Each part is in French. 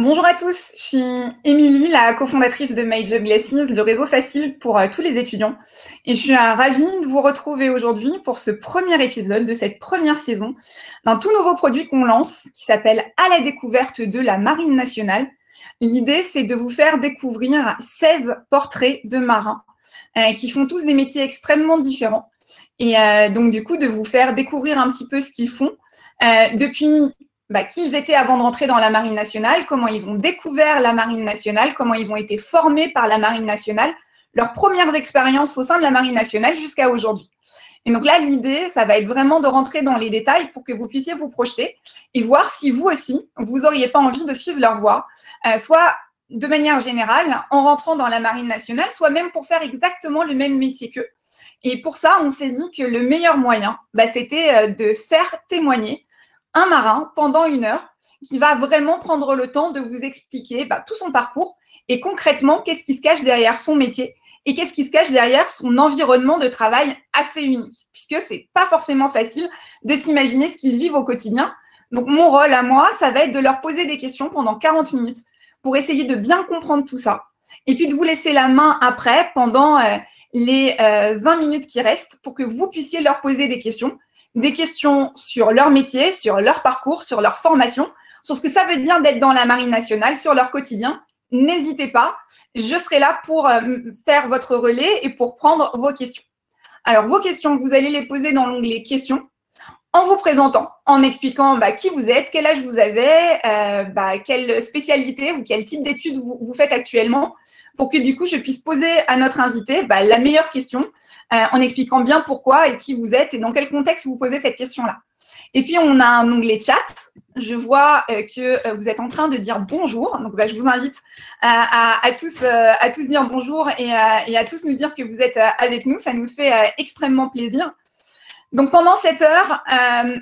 Bonjour à tous, je suis Émilie, la cofondatrice de My Job Glasses, le réseau facile pour euh, tous les étudiants. Et je suis euh, ravie de vous retrouver aujourd'hui pour ce premier épisode de cette première saison d'un tout nouveau produit qu'on lance qui s'appelle À la découverte de la Marine nationale. L'idée, c'est de vous faire découvrir 16 portraits de marins euh, qui font tous des métiers extrêmement différents. Et donc, du coup, de vous faire découvrir un petit peu ce qu'ils font. depuis bah, qui ils étaient avant de rentrer dans la Marine nationale, comment ils ont découvert la Marine nationale, comment ils ont été formés par la Marine nationale, leurs premières expériences au sein de la Marine nationale jusqu'à aujourd'hui. Et donc là, l'idée, ça va être vraiment de rentrer dans les détails pour que vous puissiez vous projeter et voir si vous aussi, vous n'auriez pas envie de suivre leur voie, euh, soit de manière générale, en rentrant dans la Marine nationale, soit même pour faire exactement le même métier qu'eux. Et pour ça, on s'est dit que le meilleur moyen, bah, c'était euh, de faire témoigner un marin pendant une heure qui va vraiment prendre le temps de vous expliquer bah, tout son parcours et concrètement qu'est-ce qui se cache derrière son métier et qu'est-ce qui se cache derrière son environnement de travail assez unique, puisque c'est pas forcément facile de s'imaginer ce qu'ils vivent au quotidien. Donc mon rôle à moi, ça va être de leur poser des questions pendant 40 minutes pour essayer de bien comprendre tout ça, et puis de vous laisser la main après pendant euh, les 20 euh, minutes qui restent pour que vous puissiez leur poser des questions des questions sur leur métier, sur leur parcours, sur leur formation, sur ce que ça veut dire d'être dans la Marine nationale, sur leur quotidien. N'hésitez pas, je serai là pour euh, faire votre relais et pour prendre vos questions. Alors, vos questions, vous allez les poser dans l'onglet questions en vous présentant, en expliquant bah, qui vous êtes, quel âge vous avez, euh, bah, quelle spécialité ou quel type d'études vous, faites actuellement, pour que du coup je puisse poser à notre invité bah, la meilleure question euh, en expliquant bien pourquoi et qui vous êtes et dans quel contexte vous posez cette question-là. Et puis on a un onglet chat. Je vois euh, que vous êtes en train de dire bonjour. Donc je vous invite à, tous à tous dire bonjour et, à tous nous dire que vous êtes avec nous. Ça nous fait extrêmement plaisir. Donc pendant cette heure,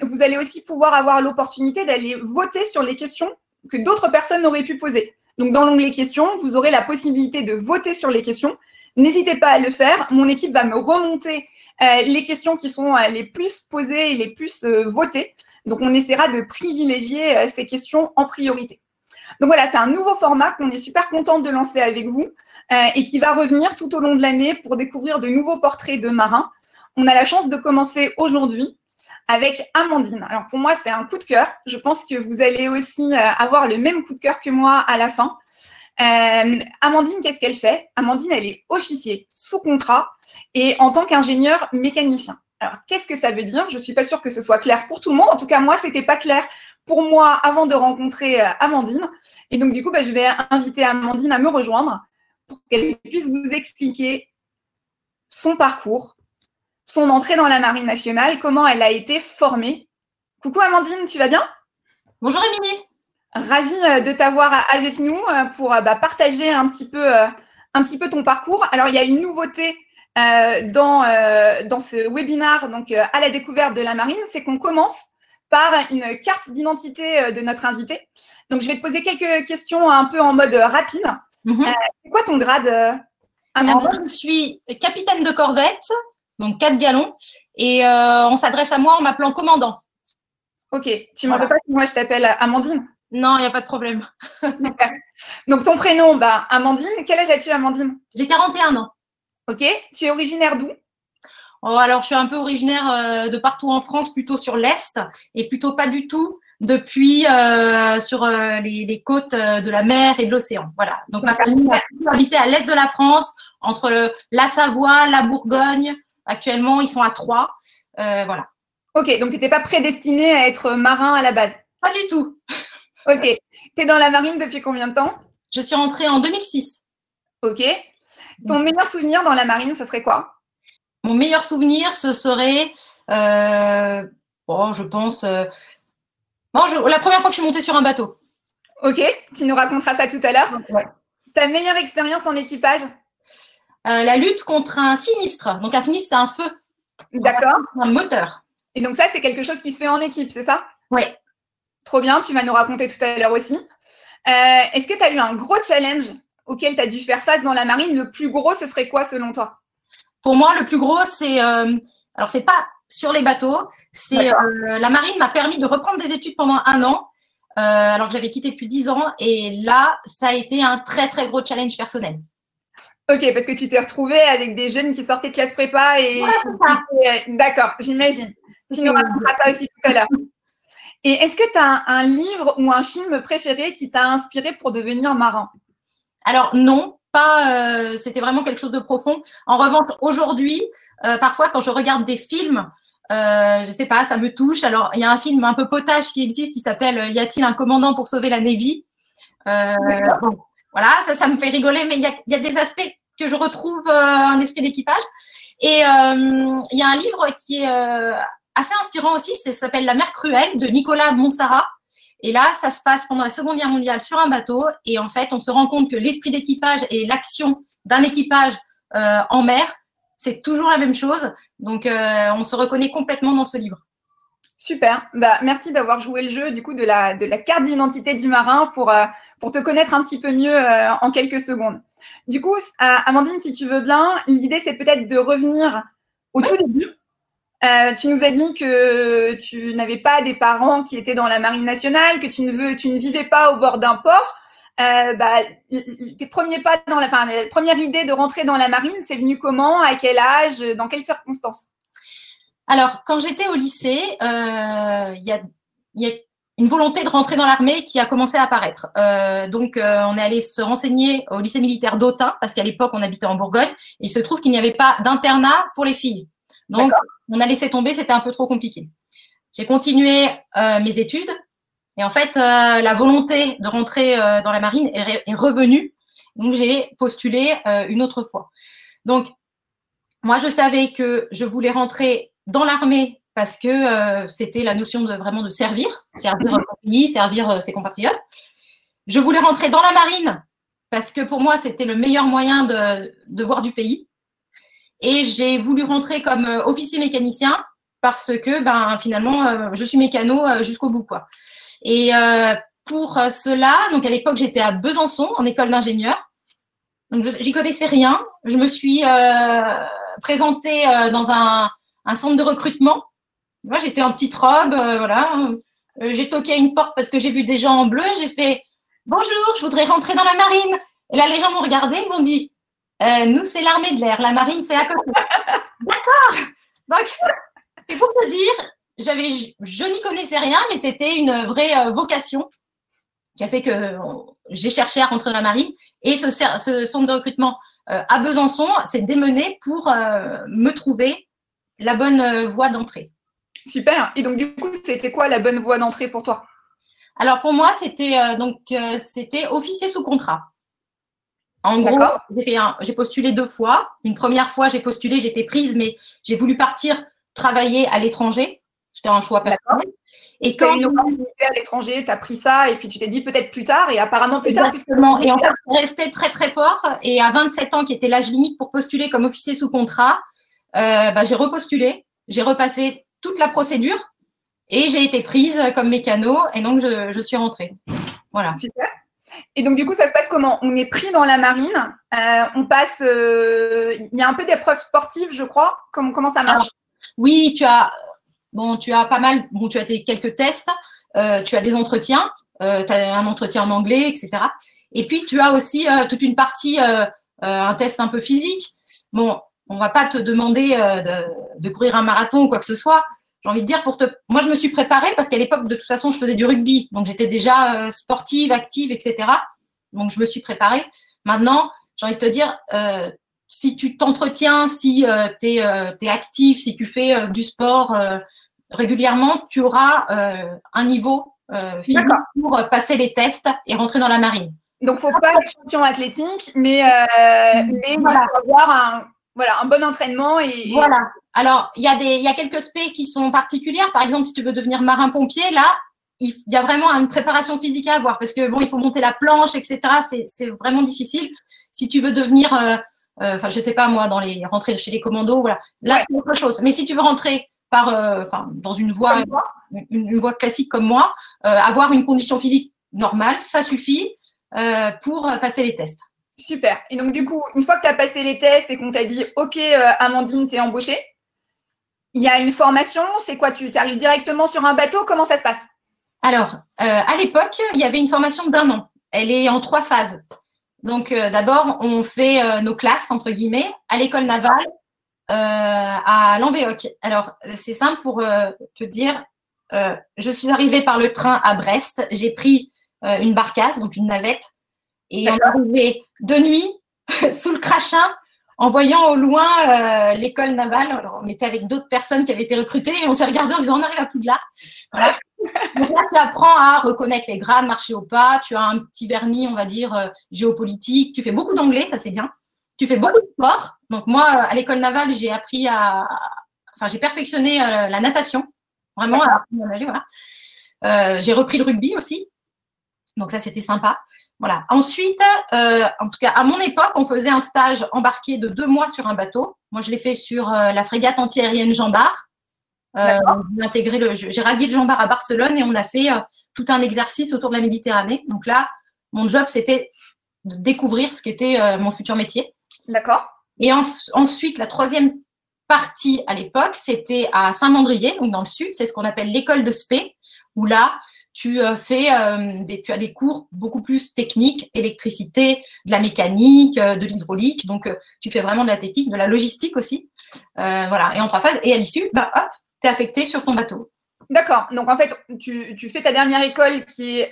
vous allez aussi pouvoir avoir l'opportunité d'aller voter sur les questions que d'autres personnes auraient pu poser. Donc, dans l'onglet questions, vous aurez la possibilité de voter sur les questions. N'hésitez pas à le faire. Mon équipe va me remonter euh, les questions qui sont euh, les plus posées et les plus euh, votées. Donc, on essaiera de privilégier ces questions en priorité. Donc voilà, c'est un nouveau format qu'on est super contente de lancer avec vous et qui va revenir tout au long de l'année pour découvrir de nouveaux portraits de marins. On a la chance de commencer aujourd'hui avec Amandine. Alors pour moi, c'est un coup de cœur. Je pense que vous allez aussi euh, avoir le même coup de cœur que moi à la fin. Euh, Amandine, qu'est-ce qu'elle fait? Amandine, elle est officier sous contrat et en tant qu'ingénieur mécanicien. Alors, qu'est-ce que ça veut dire? Je ne suis pas sûre que ce soit clair pour tout le monde. En tout cas, moi, ce n'était pas clair pour moi avant de rencontrer euh, Amandine. Et donc, du coup, bah, je vais inviter Amandine à me rejoindre pour qu'elle puisse vous expliquer son parcours, son entrée dans la Marine nationale, comment elle a été formée. Coucou Amandine, tu vas bien? Bonjour Émilie. Ravie euh, de t'avoir avec nous euh, pour euh, bah, partager un petit, peu, un petit peu ton parcours. Alors, il y a une nouveauté dans, dans ce webinaire, donc à la découverte de la marine, c'est qu'on commence par une carte d'identité de notre invité. Donc, je vais te poser quelques questions un peu en mode rapide. Mhm. c'est quoi ton grade Amandine? Je suis capitaine de corvette donc 4 gallons. Et euh, on s'adresse à moi en m'appelant commandant. Ok, tu m'en veux pas que moi je t'appelle Amandine Non, il n'y a pas de problème. donc ton prénom, bah, Amandine. Quel âge as-tu, Amandine? J'ai 41 ans. Ok, tu es originaire d'où? Oh, Alors, je suis un peu originaire euh, de partout en France, plutôt sur l'Est, et plutôt pas du tout depuis euh, sur les, côtes de la mer et de l'océan. Voilà. Donc ma famille a habité à l'est de la France, entre la Savoie, la Bourgogne, Actuellement, ils sont à trois. Euh, voilà. Ok, donc tu n'étais pas prédestiné à être marin à la base? Pas du tout. ok. Tu es dans la marine depuis combien de temps? Je suis rentrée en 2006. Ok. Ton meilleur souvenir dans la marine, ce serait quoi? Mon meilleur souvenir, ce serait, euh, bon, je pense, euh, la première fois que je suis montée sur un bateau. Ok, tu nous raconteras ça tout à l'heure. Ta meilleure expérience en équipage? Euh, la lutte contre un sinistre. Donc un sinistre, c'est un feu. D'accord. Un moteur. Et donc ça, c'est quelque chose qui se fait en équipe, c'est ça? Oui. Trop bien, tu vas nous raconter tout à l'heure aussi. Euh, est-ce que tu as eu un gros challenge auquel tu as dû faire face dans la marine? Le plus gros, ce serait quoi selon toi? Pour moi, le plus gros, c'est... Euh, alors, c'est pas sur les bateaux. C'est La marine m'a permis de reprendre des études pendant un an. alors que j'avais quitté depuis 10 ans. Et là, ça a été un très, très gros challenge personnel. Ok, parce que tu t'es retrouvée avec des jeunes qui sortaient de classe prépa et. D'accord, j'imagine. Tu nous raconteras ça aussi tout à l'heure. Et est-ce que tu as un, livre ou un film préféré qui t'a inspiré pour devenir marin Alors non, pas. Euh, c'était vraiment quelque chose de profond. En revanche, aujourd'hui, euh, parfois quand je regarde des films, euh, je sais pas, ça me touche. Alors il y a un film un peu potage qui existe qui s'appelle Y a-t-il un commandant pour sauver la Navy? Bon, Voilà, ça, ça me fait rigoler, mais il y a, y a, des aspects que je retrouve en esprit d'équipage. Et il y a un livre qui est assez inspirant aussi, ça s'appelle La mer cruelle de Nicolas Monsara. Et là, ça se passe pendant la Seconde Guerre mondiale sur un bateau. Et en fait, on se rend compte que l'esprit d'équipage et l'action d'un équipage euh, en mer, c'est toujours la même chose. Donc, euh, on se reconnaît complètement dans ce livre. Super. Bah, merci d'avoir joué le jeu du coup de la, de la carte d'identité du marin pour, euh, pour te connaître un petit peu mieux en quelques secondes. Du coup, Amandine, si tu veux bien, l'idée c'est peut-être de revenir au tout début euh, tu nous as dit que tu n'avais pas des parents qui étaient dans la marine nationale, que tu ne, veux, tu ne vivais pas au bord d'un port. Euh, bah, tes premiers pas dans la, enfin, la première idée de rentrer dans la marine, c'est venu comment, à quel âge, dans quelles circonstances? Alors, quand j'étais au lycée, euh, il y, a, y, a, une volonté de rentrer dans l'armée qui a commencé à apparaître. Euh, donc, euh, on est allé se renseigner au lycée militaire d'Autun, parce qu'à l'époque, on habitait en Bourgogne. Et il se trouve qu'il n'y avait pas d'internat pour les filles. Donc, on a laissé tomber, c'était un peu trop compliqué. J'ai continué euh, mes études et en fait, euh, la volonté de rentrer euh, dans la marine est, est, revenue. Donc, j'ai postulé une autre fois. Donc, moi, je savais que je voulais rentrer dans l'armée parce que c'était la notion de vraiment de servir, servir son pays, servir ses compatriotes. Je voulais rentrer dans la marine parce que pour moi, c'était le meilleur moyen de, de voir du pays. Et j'ai voulu rentrer comme euh, officier mécanicien parce que ben, finalement, euh, je suis mécano euh, jusqu'au bout. Quoi. Et pour cela, donc à l'époque, j'étais à Besançon, en école d'ingénieur. Donc, j'y connaissais rien. Je me suis présentée dans un, un, centre de recrutement. Moi, j'étais en petite robe, voilà. j'ai toqué à une porte parce que j'ai vu des gens en bleu. J'ai fait Bonjour, je voudrais rentrer dans la marine. Et là, les gens m'ont regardé, ils m'ont dit euh, nous, c'est l'armée de l'air. La marine, c'est à côté. D'accord. Donc, c'est pour te dire, j'avais, je n'y connaissais rien, mais c'était une vraie euh, vocation qui a fait que j'ai cherché à rentrer dans la marine. Et ce, ce centre de recrutement euh, à Besançon s'est démené pour me trouver la bonne voie d'entrée. Super. Et donc, du coup, c'était quoi la bonne voie d'entrée pour toi? Alors, pour moi, c'était donc c'était officier sous contrat. En gros, j'ai postulé deux fois. Une première fois, j'ai postulé, j'étais prise, mais j'ai voulu partir travailler à l'étranger. C'était un choix personnel. Et quand une opportunité à l'étranger, tu as pris ça et puis tu t'es dit peut-être plus tard et apparemment plus tard. Exactement. Et en fait, resté très très fort. Et à 27 ans, qui était l'âge limite pour postuler comme officier sous contrat, euh, bah, j'ai repostulé. J'ai repassé toute la procédure et j'ai été prise comme mécano et donc je, je suis rentrée. Voilà. Super. Et donc, du coup, ça se passe comment? On est pris dans la marine. Euh, on passe. Euh, il y a un peu d'épreuves sportives, je crois. Comment, comment ça marche? Oui, tu as. Bon, tu as pas mal. Bon, tu as quelques tests. Euh, tu as des entretiens. tu as un entretien en anglais, etc. Et puis, tu as aussi toute une partie, un test un peu physique. Bon, on va pas te demander de, de courir un marathon ou quoi que ce soit j'ai envie de dire pour te. Moi, je me suis préparée parce qu'à l'époque, de toute façon, je faisais du rugby, donc j'étais déjà euh, sportive, active, etc. Donc, je me suis préparée. Maintenant, j'ai envie de te dire, euh, si tu t'entretiens, si euh, tu es, es, actif, si tu fais du sport régulièrement, tu auras un niveau physique pour passer les tests et rentrer dans la marine. Donc, faut pas être champion athlétique, mais, mais il faut avoir un, voilà, un bon entraînement et. Voilà. Alors, il y, a des, il y a quelques aspects qui sont particulières. Par exemple, si tu veux devenir marin-pompier, là, il y a vraiment une préparation physique à avoir parce que bon, il faut monter la planche, etc. C'est vraiment difficile. Si tu veux devenir, euh, euh, enfin, je sais pas moi, dans les rentrer chez les commandos, voilà. Là, c'est autre chose. Mais si tu veux rentrer par, euh, enfin, dans une voie, une, une, voie classique comme moi, avoir une condition physique normale, ça suffit pour passer les tests. Super. Et donc, du coup, une fois que tu as passé les tests et qu'on t'a dit, OK, Amandine, tu es embauchée, il y a une formation C'est quoi Tu arrives directement sur un bateau Comment ça se passe? Alors, à l'époque, il y avait une formation d'un an. Elle est en trois phases. Donc, d'abord, on fait nos classes, entre guillemets, à l'école navale, à Lanvéoc. Alors, c'est simple pour te dire, je suis arrivée par le train à Brest. J'ai pris une barcasse, donc une navette, et on arrivé de nuit sous le crachin en voyant au loin euh, l'école navale. Alors, on était avec d'autres personnes qui avaient été recrutées et on s'est regardé en disant on arrive à Poudlard. Voilà. Donc là, tu apprends à reconnaître les grades, marcher au pas. Tu as un petit vernis, on va dire, euh, géopolitique. Tu fais beaucoup d'anglais, ça c'est bien. Tu fais beaucoup de sport. Donc moi, à l'école navale, j'ai appris à, enfin, j'ai perfectionné euh, la natation, vraiment à nager. Voilà. j'ai repris le rugby aussi. Donc ça, c'était sympa. Voilà. Ensuite, euh, en tout cas, à mon époque, on faisait un stage embarqué de deux mois sur un bateau. Moi, je l'ai fait sur euh, la frégate antiaérienne Jean Bar. Euh, j'ai rallié le Jean Bar à Barcelone et on a fait tout un exercice autour de la Méditerranée. Donc là, mon job, c'était de découvrir ce qu'était mon futur métier. D'accord. Et ensuite, la troisième partie à l'époque, c'était à Saint-Mandrier, donc dans le sud. C'est ce qu'on appelle l'école de spé, où là, tu euh, fais euh, des, tu as des cours beaucoup plus techniques, électricité, de la mécanique, euh, de l'hydraulique. Donc, tu fais vraiment de la technique, de la logistique aussi. voilà. Et en trois phases. Et à l'issue, bah, hop, tu es affecté sur ton bateau. D'accord. Donc, en fait, tu, tu, fais ta dernière école qui est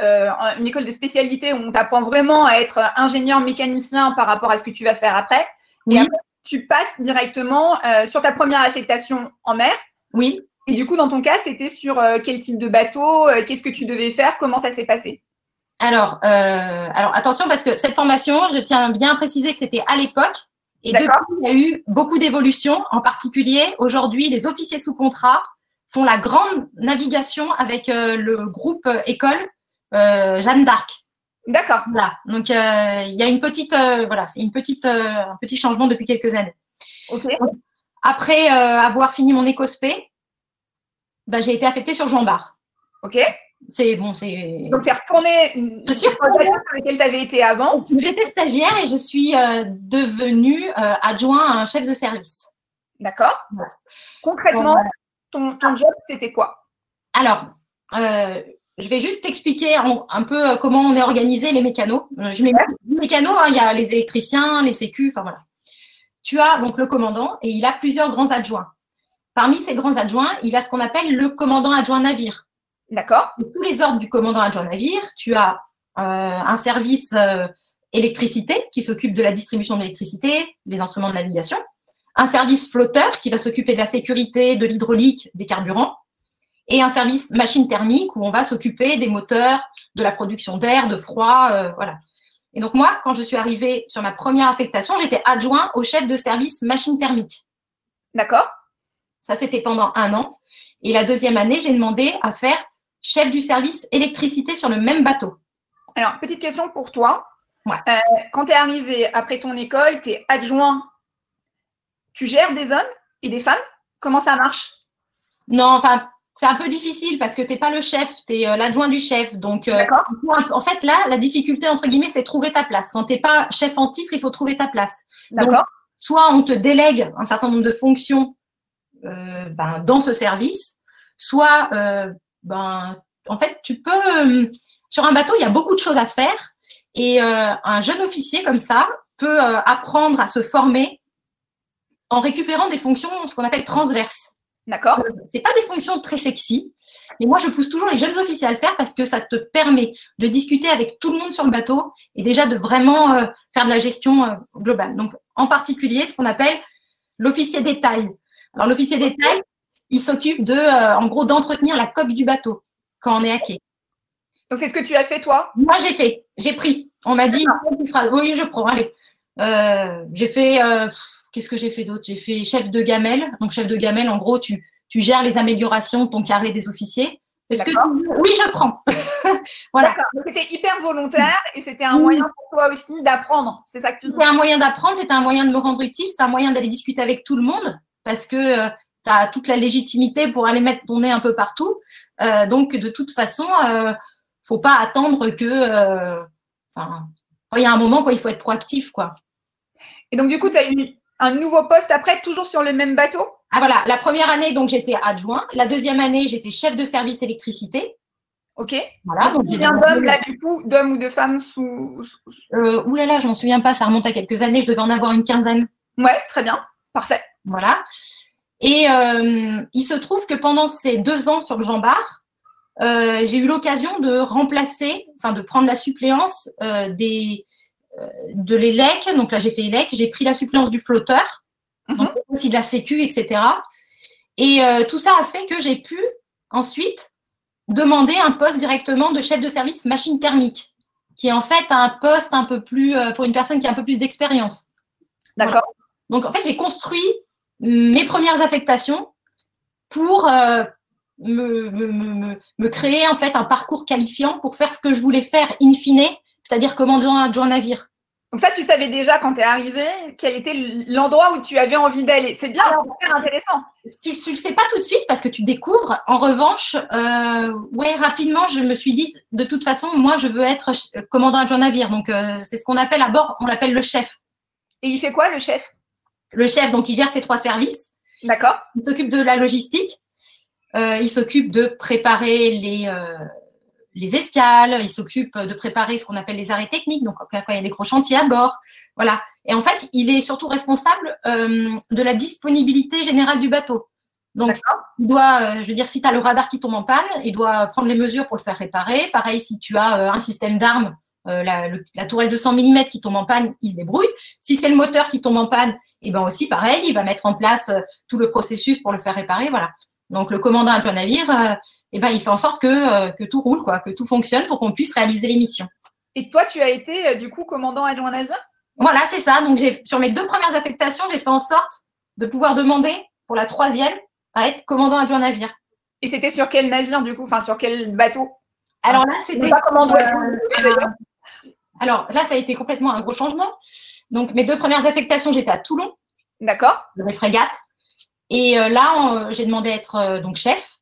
une école de spécialité où on t'apprend vraiment à être ingénieur mécanicien par rapport à ce que tu vas faire après. Et après, tu passes directement sur ta première affectation en mer. Oui. Et du coup, dans ton cas, c'était sur euh, quel type de bateau euh, Qu'est-ce que tu devais faire Comment ça s'est passé? Alors, euh, alors, attention, parce que cette formation, je tiens bien à préciser que c'était à l'époque. Et depuis, il y a eu beaucoup d'évolutions. En particulier, aujourd'hui, les officiers sous contrat font la grande navigation avec le groupe école Jeanne d'Arc. D'accord. Voilà. Donc, il y a une petite, voilà, c'est une petite, un petit changement depuis quelques années. après avoir fini mon écospé, bah, j'ai été affectée sur Jean Bar. Ok. C'est bon, c'est. Donc, tu es retournée je suis sur lequel tu avais été avant. J'étais stagiaire et je suis euh, devenue euh, adjoint à un chef de service. D'accord. Concrètement, ton, ton, job, c'était quoi? Alors, euh, je vais juste t'expliquer un, peu comment on est organisé les mécanos. Je mets les mécanos, hein, il y a les électriciens, les sécu, enfin voilà. Tu as donc le commandant et il a plusieurs grands adjoints. Parmi ces grands adjoints, il a ce qu'on appelle le commandant adjoint navire. D'accord. Tous les ordres du commandant adjoint navire, tu as euh, un service euh, électricité qui s'occupe de la distribution d'électricité, des instruments de navigation, un service flotteur qui va s'occuper de la sécurité, de l'hydraulique, des carburants, et un service machine thermique où on va s'occuper des moteurs, de la production d'air, de froid, euh, voilà. Et donc moi, quand je suis arrivée sur ma première affectation, j'étais adjoint au chef de service machine thermique. D'accord. Ça, c'était pendant un an. Et la deuxième année, j'ai demandé à faire chef du service électricité sur le même bateau. Alors, petite question pour toi. Euh, quand tu es arrivé après ton école, tu es adjoint, tu gères des hommes et des femmes? Comment ça marche? Non, enfin, c'est un peu difficile parce que tu n'es pas le chef, tu es euh, l'adjoint du chef. Donc, euh, en fait, là, la difficulté, entre guillemets, c'est trouver ta place. Quand tu n'es pas chef en titre, il faut trouver ta place. D'accord. Soit on te délègue un certain nombre de fonctions ben, dans ce service, soit euh, ben, en fait, tu peux euh, sur un bateau, il y a beaucoup de choses à faire et un jeune officier comme ça peut apprendre à se former en récupérant des fonctions, ce qu'on appelle transverses. D'accord. c'est pas des fonctions très sexy, mais moi je pousse toujours les jeunes officiers à le faire parce que ça te permet de discuter avec tout le monde sur le bateau et déjà de vraiment faire de la gestion globale. Donc en particulier ce qu'on appelle l'officier détail. Alors, l'officier détail, il s'occupe de, euh, en gros, d'entretenir la coque du bateau quand on est à quai. Donc, c'est ce que tu as fait, toi? Moi, j'ai fait. J'ai pris. On m'a dit, oui, je prends, allez. Euh, j'ai fait, euh, qu'est-ce que j'ai fait d'autre? J'ai fait chef de gamelle. Donc, chef de gamelle, en gros, tu, tu gères les améliorations de ton carré des officiers. Est-ce que oui, je prends. voilà. Donc c'était hyper volontaire et c'était un moyen pour toi aussi d'apprendre. C'est ça que tu dis. C'était un moyen d'apprendre, c'était un moyen de me rendre utile, c'était un moyen d'aller discuter avec tout le monde parce que euh, tu as toute la légitimité pour aller mettre ton nez un peu partout. Euh, donc, de toute façon, euh, faut pas attendre que. Euh, enfin, il y a un moment, quoi, il faut être proactif, quoi. Et donc, du coup, tu as eu un nouveau poste après, toujours sur le même bateau? Ah voilà, la première année, donc j'étais adjoint. La deuxième année, j'étais chef de service électricité. Ok. Voilà. Donc, combien d'hommes, là, du coup, d'hommes ou de femmes sous. Euh, ouh là là, je m'en souviens pas, ça remonte à quelques années, je devais en avoir une quinzaine. Ouais, très bien. Parfait. Voilà. Et euh, il se trouve que pendant ces deux ans sur le Jean Bar, euh, j'ai eu l'occasion de remplacer, enfin de prendre la suppléance euh, des, de l'élec. Donc là, j'ai fait élec, j'ai pris la suppléance du flotteur, mhm. donc aussi de la sécu, etc. Et tout ça a fait que j'ai pu ensuite demander un poste directement de chef de service machine thermique, qui est en fait un poste un peu plus pour une personne qui a un peu plus d'expérience. D'accord. Donc en fait, j'ai construit mes premières affectations pour euh, me, me, me, créer en fait un parcours qualifiant pour faire ce que je voulais faire in fine, c'est-à-dire commandant adjoint navire. Donc ça, tu savais déjà quand tu es arrivé quel était l'endroit où tu avais envie d'aller. C'est bien, c'est intéressant. Tu ne le sais pas tout de suite parce que tu découvres. En revanche, euh, ouais, rapidement, je me suis dit, de toute façon, moi, je veux être commandant adjoint navire. Donc, euh, c'est ce qu'on appelle à bord, on l'appelle le chef. Et il fait quoi, le chef? Le chef, donc, il gère ses trois services. D'accord. Il s'occupe de la logistique. Euh, il s'occupe de préparer les, euh, les escales, il s'occupe de préparer ce qu'on appelle les arrêts techniques, donc quand il y a des gros chantiers à bord. Voilà. Et en fait, il est surtout responsable euh, de la disponibilité générale du bateau. Donc, il doit, je veux dire, si tu as le radar qui tombe en panne, il doit prendre les mesures pour le faire réparer. Pareil, si tu as un système d'armes, la, la, tourelle de 100 mm qui tombe en panne, il se débrouille. Si c'est le moteur qui tombe en panne, et eh ben aussi pareil, il va mettre en place tout le processus pour le faire réparer. Voilà. Donc, le commandant adjoint navire, eh ben, il fait en sorte que, euh, que tout roule, quoi, que tout fonctionne pour qu'on puisse réaliser les missions. Et toi, tu as été euh, du coup commandant adjoint navire? Voilà, c'est ça. Donc, sur mes deux premières affectations, j'ai fait en sorte de pouvoir demander pour la troisième à être commandant adjoint navire. Et c'était sur quel navire du coup? Enfin, sur quel bateau? Alors là, c'était. Pas commandant euh, alors là, ça a été complètement un gros changement. Donc, mes deux premières affectations, j'étais à Toulon. D'accord. Dans les frégates. Et là, j'ai demandé à être donc chef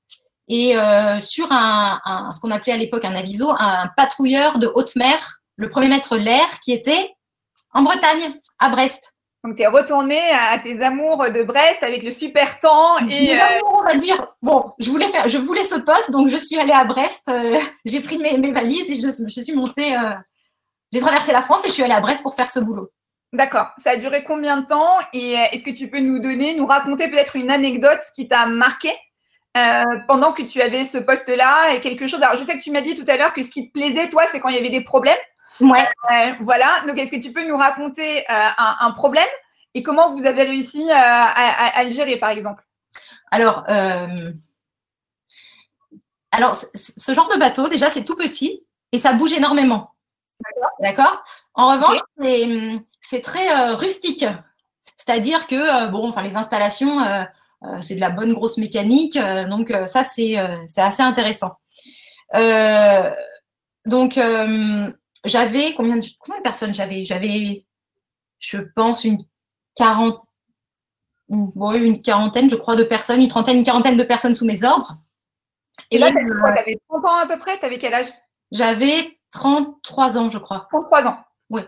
et euh, sur un, ce qu'on appelait à l'époque un aviso, un patrouilleur de haute mer, le premier maître l'air, qui était en Bretagne, à Brest. Donc, tu es retourné à tes amours de Brest avec le super temps et. Euh, on va dire, bon, je voulais, faire, je voulais ce poste, donc je suis allée à Brest, euh, j'ai pris mes, mes, valises et je, je suis montée, j'ai traversé la France et je suis allée à Brest pour faire ce boulot. D'accord. Ça a duré combien de temps et est-ce que tu peux nous donner, nous raconter peut-être une anecdote qui t'a marqué euh, pendant que tu avais ce poste-là et quelque chose? Alors, je sais que tu m'as dit tout à l'heure que ce qui te plaisait, toi, c'est quand il y avait des problèmes. Ouais. Euh, voilà. Donc, est-ce que tu peux nous raconter euh, un, un, problème et comment vous avez réussi à, à, à le gérer, par exemple? Alors, alors, ce genre de bateau, déjà, c'est tout petit et ça bouge énormément. D'accord. En revanche, c'est très rustique. C'est-à-dire que, bon, enfin, les installations euh, c'est de la bonne grosse mécanique. Euh, donc euh, ça, c'est assez intéressant. donc j'avais combien de, combien de personnes j'avais? J'avais, je pense, une quarantaine une quarantaine, je crois, de personnes, une trentaine, une quarantaine de personnes sous mes ordres. Et, là, tu avais 30 ans à peu près? Tu avais quel âge? J'avais 33 ans, je crois. 33 ans Oui.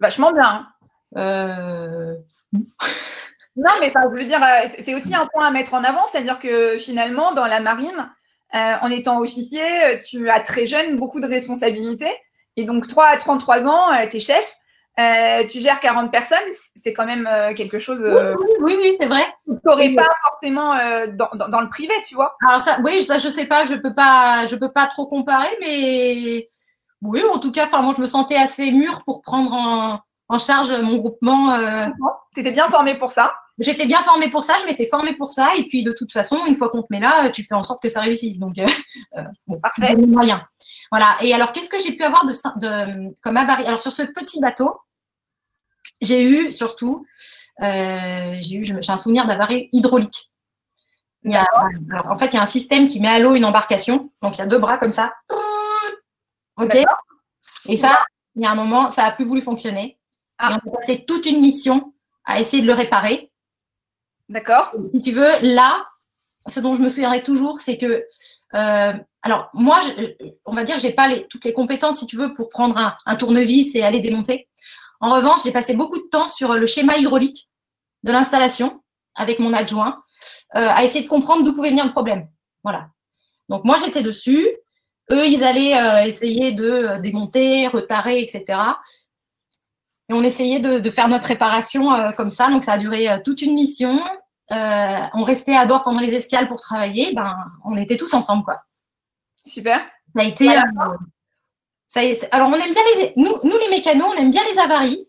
Vachement bien. Hein. Non, mais je veux dire, euh, c'est aussi un point à mettre en avant, c'est-à-dire que finalement, dans la marine, euh, en étant officier, euh, tu as très jeune beaucoup de responsabilités. Et donc, 3 à 33 ans, tu es chef, tu gères 40 personnes, c'est quand même quelque chose. oui, oui, c'est vrai. Tu n'aurais pas forcément dans, dans, le privé, tu vois. Alors, ça, oui, ça, je sais pas, je peux pas, je peux pas trop comparer, mais oui, en tout cas, moi, je me sentais assez mûre pour prendre en, en charge mon groupement. Tu étais bien formée pour ça j'étais bien formée pour ça, je m'étais formée pour ça, et puis de toute façon, une fois qu'on te met là, tu fais en sorte que ça réussisse. Donc, euh, euh bon, parfait. Moyen. Voilà. Et alors, qu'est-ce que j'ai pu avoir de, de comme avarie Alors, sur ce petit bateau, j'ai eu surtout, euh, j'ai eu, j'ai un souvenir d'avarie hydraulique. Il y a, alors, en fait, il y a un système qui met à l'eau une embarcation. Donc, il y a deux bras comme ça. OK Et ça, il y a un moment, ça n'a plus voulu fonctionner. Ah. Et on a passé toute une mission à essayer de le réparer. D'accord. Si tu veux, là, ce dont je me souviendrai toujours, c'est que, euh, alors moi, on va dire, que j'ai pas les, toutes les compétences, si tu veux, pour prendre un, tournevis et aller démonter. En revanche, j'ai passé beaucoup de temps sur le schéma hydraulique de l'installation avec mon adjoint, euh, à essayer de comprendre d'où pouvait venir le problème. Voilà. Donc moi, j'étais dessus. Eux, ils allaient essayer de démonter, retarer, etc. Et on essayait de, faire notre réparation comme ça. Donc ça a duré toute une mission. on restait à bord pendant les escales pour travailler. Ben, on était tous ensemble, quoi. Super. Ça a été. Ça alors on aime bien les. Nous, nous, les mécanos, on aime bien les avaries.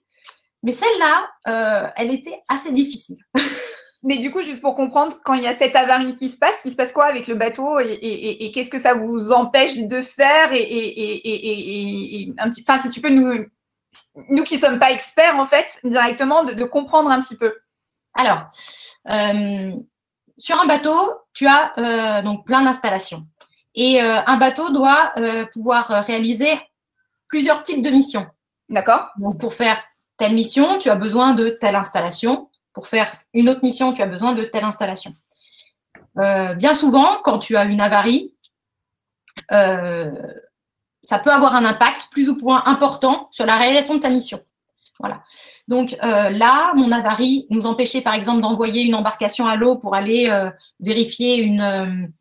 Mais celle-là, euh, elle était assez difficile. Mais du coup, juste pour comprendre, quand il y a cette avarie qui se passe, il se passe quoi avec le bateau et, qu'est-ce que ça vous empêche de faire et, un petit, enfin, si tu peux nous, nous qui sommes pas experts en fait, directement de, comprendre un petit peu. Alors, euh, sur un bateau, tu as euh, donc plein d'installations et un bateau doit pouvoir réaliser plusieurs types de missions. D'accord? Donc pour faire telle mission, tu as besoin de telle installation. Pour faire une autre mission, tu as besoin de telle installation. Euh, bien souvent, quand tu as une avarie, euh, ça peut avoir un impact plus ou moins important sur la réalisation de ta mission. Voilà. Donc euh, là, mon avarie nous empêchait par exemple d'envoyer une embarcation à l'eau pour aller vérifier une,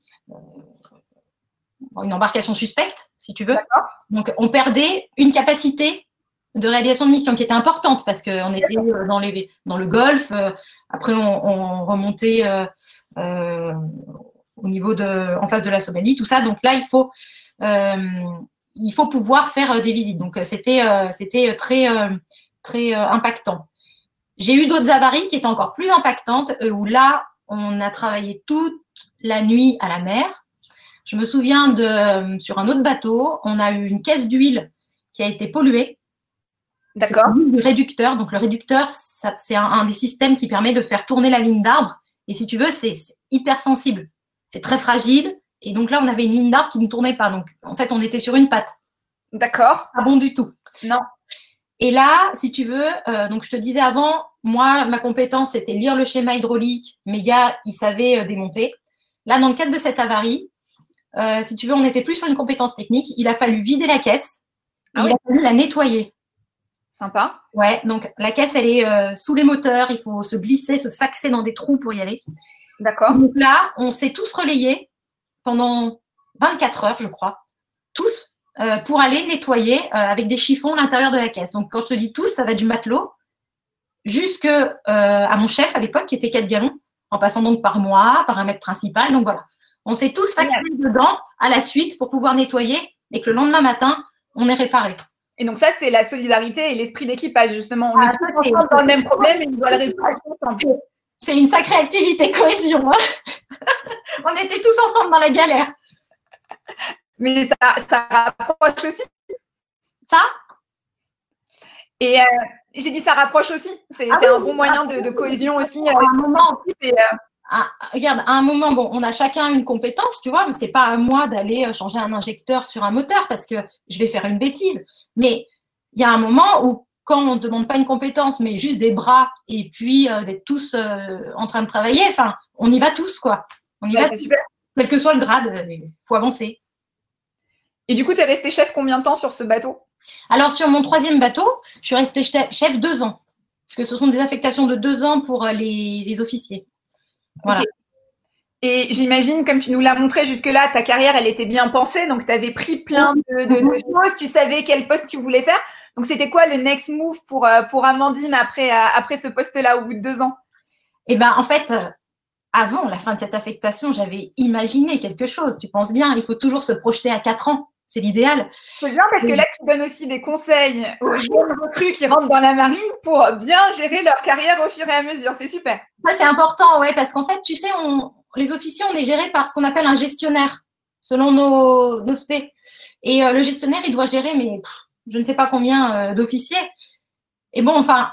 une embarcation suspecte, si tu veux. Donc on perdait une capacité de réalisation de mission qui était importante parce qu'on était euh, dans, les, dans le golfe. Euh, après, on, remontait euh, au niveau de, en face de la Somalie, tout ça. Donc là, il faut, il faut pouvoir faire des visites. Donc c'était, c'était très, très impactant. J'ai eu d'autres avaries qui étaient encore plus impactantes où là, on a travaillé toute la nuit à la mer. Je me souviens de sur un autre bateau, on a eu une caisse d'huile qui a été polluée D'accord. Le réducteur. Donc, le réducteur, c'est un, des systèmes qui permet de faire tourner la ligne d'arbre. Et si tu veux, c'est hyper sensible. C'est très fragile. Et donc là, on avait une ligne d'arbre qui ne tournait pas. Donc, en fait, on était sur une patte. D'accord. Pas bon du tout. Non. Et là, si tu veux, euh, donc je te disais avant, moi, ma compétence, c'était lire le schéma hydraulique. Mes gars, ils savaient euh, démonter. Là, dans le cadre de cette avarie, euh, si tu veux, on était plus sur une compétence technique. Il a fallu vider la caisse. Ah il a fallu la nettoyer. Sympa. Ouais, donc la caisse, elle est euh, sous les moteurs. Il faut se glisser, se faxer dans des trous pour y aller. D'accord. Donc là, on s'est tous relayés pendant 24 heures, je crois, tous, euh, pour aller nettoyer avec des chiffons l'intérieur de la caisse. Donc quand je te dis tous, ça va du matelot jusque à mon chef à l'époque, qui était 4 gallons, en passant donc par moi, par un maître principal. Donc voilà, on s'est tous faxés dedans à la suite pour pouvoir nettoyer et que le lendemain matin, on est réparé. Et donc ça, c'est la solidarité et l'esprit d'équipage, justement. On ah, est tous ensemble dans le même problème et on doit le résoudre C'est une sacrée activité cohésion. Hein. on était tous ensemble dans la galère. Mais ça, ça rapproche aussi. Ça? Et euh, j'ai dit ça rapproche aussi. C'est ah un bon moyen de, cohésion aussi. À un moment, et, euh, regarde, à un moment, bon, on a chacun une compétence, tu vois, mais c'est pas à moi d'aller euh, changer un injecteur sur un moteur parce que je vais faire une bêtise. Mais il y a un moment où, quand on ne demande pas une compétence, mais juste des bras et puis euh, d'être tous euh, en train de travailler, enfin, on y va tous, quoi. On y va. Super. Quel que soit le grade, il faut avancer. Et du coup, tu es resté chef combien de temps sur ce bateau? Alors, sur mon troisième bateau, je suis resté chef deux ans. Parce que ce sont des affectations de deux ans pour les officiers. Et j'imagine, comme tu nous l'as montré jusque-là, ta carrière, elle était bien pensée. Donc, tu avais pris plein de, choses. Tu savais quel poste tu voulais faire. Donc, c'était quoi le next move pour, euh, pour Amandine après, euh, après ce poste-là au bout de deux ans? Eh bien, en fait, euh, avant la fin de cette affectation, j'avais imaginé quelque chose. Tu penses bien, il faut toujours se projeter à quatre ans. C'est l'idéal. C'est bien parce que là, tu donnes aussi des conseils aux jeunes recrues qui rentrent dans la marine pour bien gérer leur carrière au fur et à mesure. C'est super. Ça, c'est important, ouais, parce qu'en fait, tu sais, on, les officiers, on est gérés par ce qu'on appelle un gestionnaire, selon nos, nos Et euh, le gestionnaire, il doit gérer, mais je ne sais pas combien euh, d'officiers. Et bon, enfin,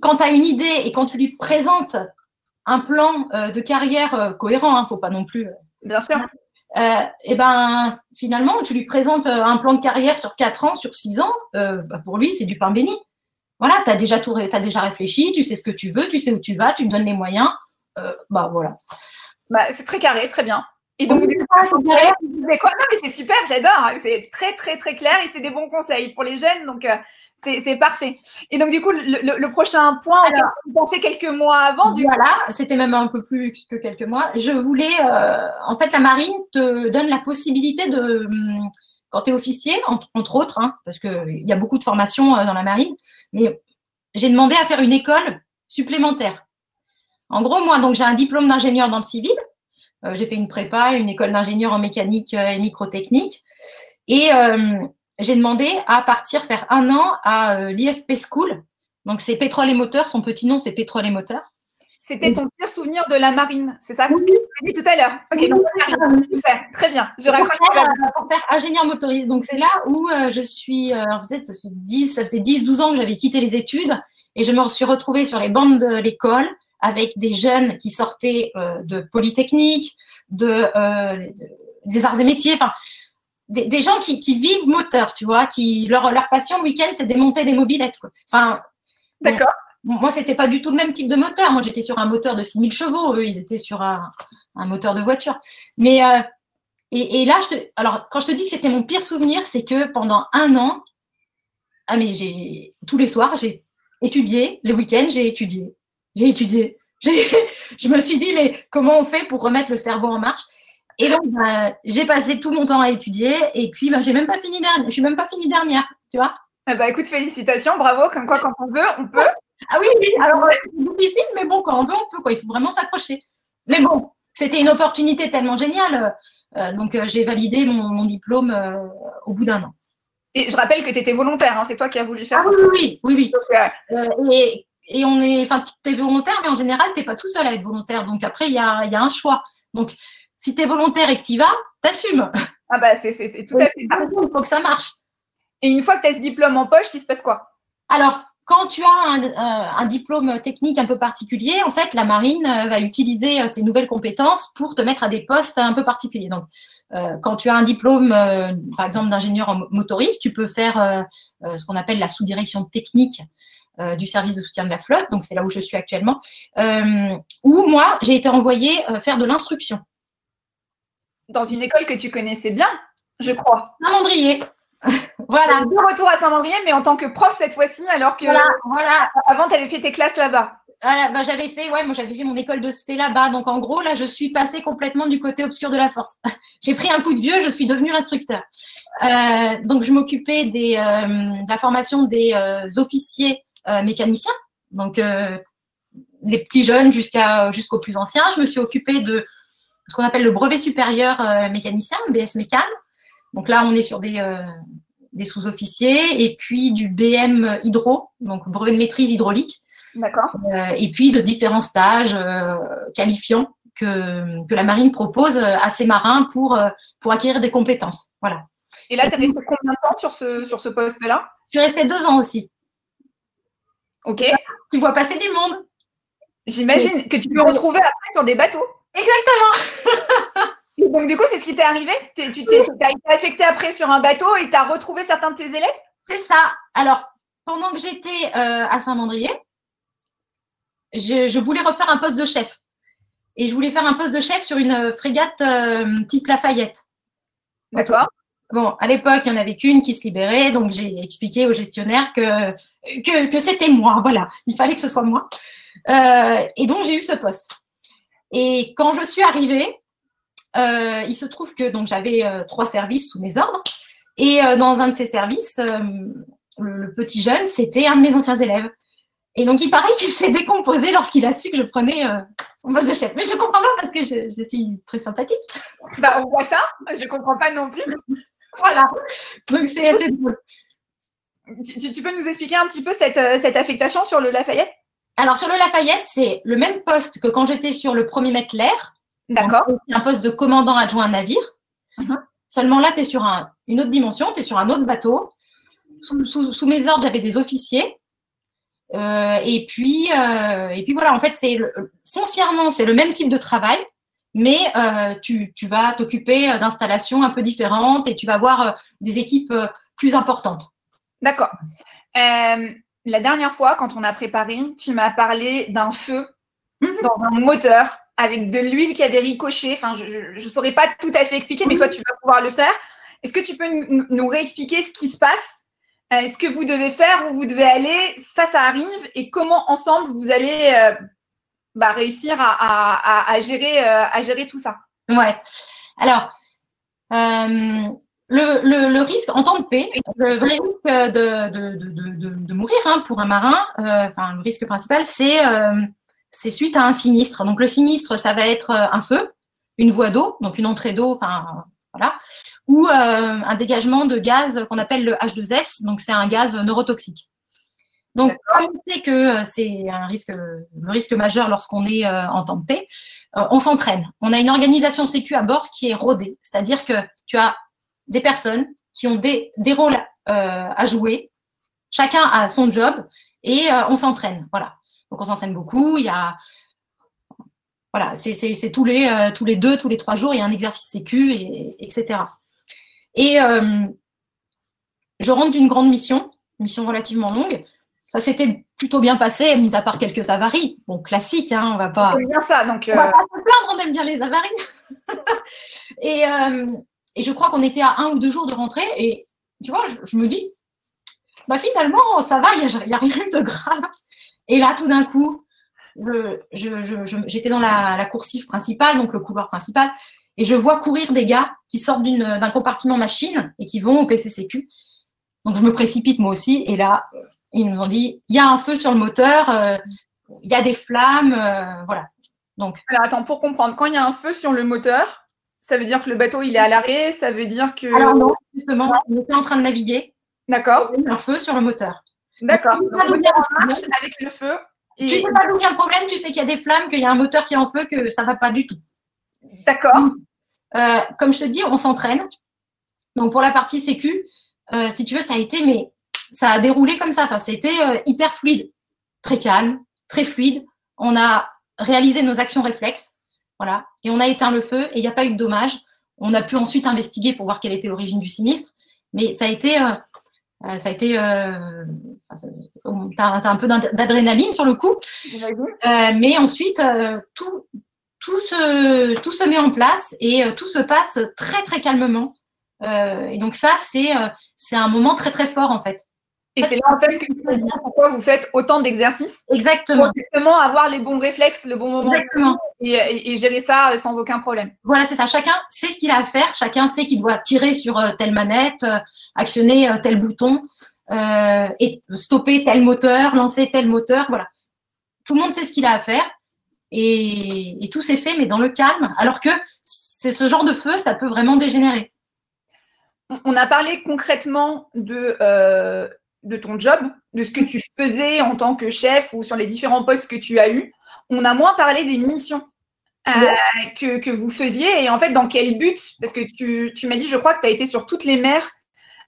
quand tu as une idée et quand tu lui présentes un plan euh, de carrière cohérent, il hein, ne faut pas non plus. Bien sûr euh, et ben finalement, tu lui présentes euh, un plan de carrière sur 4 ans, sur 6 ans, euh, bah, pour lui, c'est du pain béni. Voilà, tu as déjà tout, as déjà réfléchi, tu sais ce que tu veux, tu sais où tu vas, tu me donnes les moyens. bah voilà. Bah, c'est très carré, très bien. Et donc, du coup, c'est quoi? Non, mais c'est super, j'adore. C'est très, très, très clair et c'est des bons conseils pour les jeunes. Donc, c'est parfait. Et donc, du coup, le, prochain point, Alors, vous pensez quelques mois avant du Voilà, c'était même un peu plus que quelques mois. Je voulais, euh, en fait, la marine te donne la possibilité de, hum, quand tu es officier, entre, autres, hein, parce qu'il y a beaucoup de formations euh, dans la marine, mais j'ai demandé à faire une école supplémentaire. En gros, moi, donc j'ai un diplôme d'ingénieur dans le civil. Euh, j'ai fait une prépa, une école d'ingénieur en mécanique et microtechnique. Et j'ai demandé à partir faire un an à euh, l'IFP School. Donc, c'est pétrole et moteur. Son petit nom, c'est pétrole et moteur. C'était ton pire souvenir de la marine, c'est ça? Oui. dit tout à l'heure. Ok, donc, super, très bien. Je raccroche pour faire ingénieur motoriste. Donc, c'est là où euh, je suis. Euh, vous êtes, ça fait 10, ça faisait 10, 12 ans que j'avais quitté les études et je me suis retrouvée sur les bandes de l'école avec des jeunes qui sortaient de Polytechnique, de, des arts et métiers. Enfin, des, gens qui, vivent moteur, tu vois, qui leur, leur passion le week-end, c'est démonter des mobilettes. Quoi. Enfin, D'accord. moi, c'était pas du tout le même type de moteur. Moi, j'étais sur un moteur de 6000 chevaux. Eux, ils étaient sur un, moteur de voiture. Mais euh, et, là, je te, alors quand je te dis que c'était mon pire souvenir, c'est que pendant un an, ah mais j'ai tous les soirs, j'ai étudié. Les week-ends, j'ai étudié. J'ai étudié. Je me suis dit, mais comment on fait pour remettre le cerveau en marche? Et donc, bah, j'ai passé tout mon temps à étudier et puis bah, j'ai même pas fini dernière. Je suis même pas finie dernière, tu vois. Bah, écoute, félicitations, bravo. Comme quoi, quand on veut, on peut. Ah oui, oui. Alors, c'est difficile, mais bon, quand on veut, on peut. Quoi. Il faut vraiment s'accrocher. Mais bon, c'était une opportunité tellement géniale. Euh, donc, euh, j'ai validé mon, diplôme euh, au bout d'un an. Et je rappelle que tu étais volontaire, hein, c'est toi qui as voulu faire ah, ça. Oui, oui, oui. et, et, on est, enfin, tu es volontaire, mais en général, tu n'es pas tout seul à être volontaire. Donc après, il y a, y a, un choix. Donc, si tu es volontaire et que tu y vas, t'assumes. Ah bah c'est tout à fait ça. Il faut que ça marche. Et une fois que tu as ce diplôme en poche, il se passe quoi? Alors, quand tu as euh, un, diplôme technique un peu particulier, en fait, la marine euh, va utiliser euh, ces nouvelles compétences pour te mettre à des postes un peu particuliers. Donc, quand tu as un diplôme, par exemple, d'ingénieur en motoriste, tu peux faire ce qu'on appelle la sous-direction technique du service de soutien de la flotte. Donc, c'est là où je suis actuellement. où moi, j'ai été envoyée faire de l'instruction dans une école que tu connaissais bien, je crois. Saint-Mandrier. voilà. De retour à Saint-Mandrier, mais en tant que prof cette fois-ci, alors que voilà, avant, tu avais fait tes classes là-bas. Voilà, bah, j'avais fait, ouais, moi j'avais fait mon école de spé là-bas. Donc en gros, là, je suis passée complètement du côté obscur de la force. J'ai pris un coup de vieux, je suis devenue instructeur. Euh, donc je m'occupais des, euh, de la formation des euh, officiers mécaniciens, donc les petits jeunes jusqu'à jusqu'aux plus anciens. Je me suis occupée de ce qu'on appelle le brevet supérieur euh, mécanicien, BS Mécan. Donc là, on est sur des, euh, des sous-officiers et puis du BM hydro, donc brevet de maîtrise hydraulique. D'accord. Euh, et puis de différents stages qualifiants que, que la marine propose à ses marins pour, pour acquérir des compétences. Voilà. Et là, tu es resté combien de temps sur ce, sur ce poste-là? Je suis restée deux ans aussi. Ok. Tu vois passer du monde. J'imagine que tu peux retrouver après sur des bateaux. Exactement. donc, du coup, c'est ce qui t'est arrivé? Tu t'es été affecté après sur un bateau et tu as retrouvé certains de tes élèves? C'est ça. Alors, pendant que j'étais euh, à Saint-Mandrier, je, voulais refaire un poste de chef. Et je voulais faire un poste de chef sur une frégate euh, type Lafayette. D'accord. Bon, à l'époque, il n'y en avait qu'une qui se libérait, donc j'ai expliqué au gestionnaire que, que, c'était moi, voilà, il fallait que ce soit moi. Euh, et donc, j'ai eu ce poste. Et quand je suis arrivée, euh, il se trouve que donc j'avais euh, trois services sous mes ordres. Et euh, dans un de ces services, le, petit jeune, c'était un de mes anciens élèves. Et donc, il paraît qu'il s'est décomposé lorsqu'il a su que je prenais son poste de chef. Mais je ne comprends pas parce que je, suis très sympathique. Bah, on voit ça. Je ne comprends pas non plus. voilà. Donc, c'est assez drôle. Tu, peux nous expliquer un petit peu cette, cette affectation sur le Lafayette? Alors, sur le Lafayette, c'est le même poste que quand j'étais sur le premier mètre l'air. D'accord. C'est un poste de commandant adjoint navire. Mhm. Seulement là, tu es sur une autre dimension, tu es sur un autre bateau. Sous, mes ordres, j'avais des officiers. Euh, et, puis, euh, et puis voilà, en fait, c'est foncièrement, c'est le même type de travail, mais euh, tu, tu, vas t'occuper d'installations un peu différentes et tu vas avoir des équipes plus importantes. D'accord la dernière fois, quand on a préparé, tu m'as parlé d'un feu mhm. dans un moteur. avec de l'huile qui avait ricoché. Enfin, je ne saurais pas tout à fait expliquer, mais toi, tu vas pouvoir le faire. Est-ce que tu peux nous, réexpliquer ce qui se passe? Euh, Ce que vous devez faire, où vous devez aller? Ça, ça arrive. Et comment, ensemble, vous allez euh, bah, réussir à, gérer, à gérer tout ça? Ouais. Alors, le, risque, en temps de paix, le vrai risque de, mourir hein, pour un marin, enfin, le risque principal, c'est c'est suite à un sinistre. Donc le sinistre, ça va être euh, un feu, une voie d'eau, donc une entrée d'eau, enfin voilà, ou euh, un dégagement de gaz qu'on appelle le H2S, donc c'est un gaz neurotoxique. Donc, comme on sait que euh, c'est un risque, le risque majeur lorsqu'on est en temps de paix, on s'entraîne. On a une organisation sécu à bord qui est rodée, c'est-à-dire que tu as des personnes qui ont des, des rôles à jouer, chacun a son job et on s'entraîne. Voilà. Donc on s'entraîne beaucoup. Il y a voilà, c'est tous les euh, tous les deux, tous les trois jours, il y a un exercice sécu, et, etc. Et euh, je rentre d'une grande mission, mission relativement longue. Ça s'était plutôt bien passé, mis à part quelques avaries. Bon, classique, hein, on va pas. On bien ça, donc. On va euh, pas se plaindre, on aime bien les avaries. et, et, je crois qu'on était à un ou deux jours de rentrée, et tu vois, je, me dis, bah finalement, ça va, il n'y a, rien de grave. Et là, tout d'un coup, j'étais dans la, coursif principale, donc le couloir principal, et je vois courir des gars qui sortent d'un compartiment machine et qui vont au PCCQ. Donc je me précipite moi aussi, et là, ils nous ont dit il y a un feu sur le moteur, euh, il y a des flammes, euh, voilà. Donc. Alors attends, pour comprendre, quand il y a un feu sur le moteur, ça veut dire que le bateau il est à l'arrêt, ça veut dire que. Alors non, justement, on était en train de naviguer. D'accord. Un feu sur le moteur. D'accord. avec le feu. Et... Tu sais pas d'où vient le problème, tu sais qu'il y a des flammes, qu'il y a un moteur qui est en feu, que ça va pas du tout. D'accord. Euh, comme je te dis, on s'entraîne. Donc pour la partie sécu, euh, si tu veux, ça a été, mais ça a déroulé comme ça. Enfin, c'était euh, hyper fluide, très calme, très fluide. On a réalisé nos actions réflexes, voilà, et on a éteint le feu et il n'y a pas eu de dommages. On a pu ensuite investiguer pour voir quelle était l'origine du sinistre, mais ça a été euh, ça a été, euh, tu as, un peu d'adrénaline sur le coup, euh, mais ensuite tout, tout, se, tout se met en place et tout se passe très très calmement. et donc ça, c'est c'est un moment très très fort en fait. Et c'est là en fait que pourquoi vous faites autant d'exercices. Exactement. Pour justement avoir les bons réflexes, le bon moment. Exactement. Et, gérer ça sans aucun problème. Voilà, c'est ça. Chacun sait ce qu'il a à faire. Chacun sait qu'il doit tirer sur euh, telle manette, euh, actionner euh, tel bouton, et stopper tel moteur, lancer tel moteur. Voilà. Tout le monde sait ce qu'il a à faire. Et, et tout s'est fait, mais dans le calme. Alors que c'est ce genre de feu, ça peut vraiment dégénérer. On a parlé concrètement de de ton job, de ce que tu faisais en tant que chef ou sur les différents postes que tu as eus. On a moins parlé des missions euh, que, vous faisiez et en fait dans quel but? Parce que tu, m'as dit, je crois que tu as été sur toutes les mers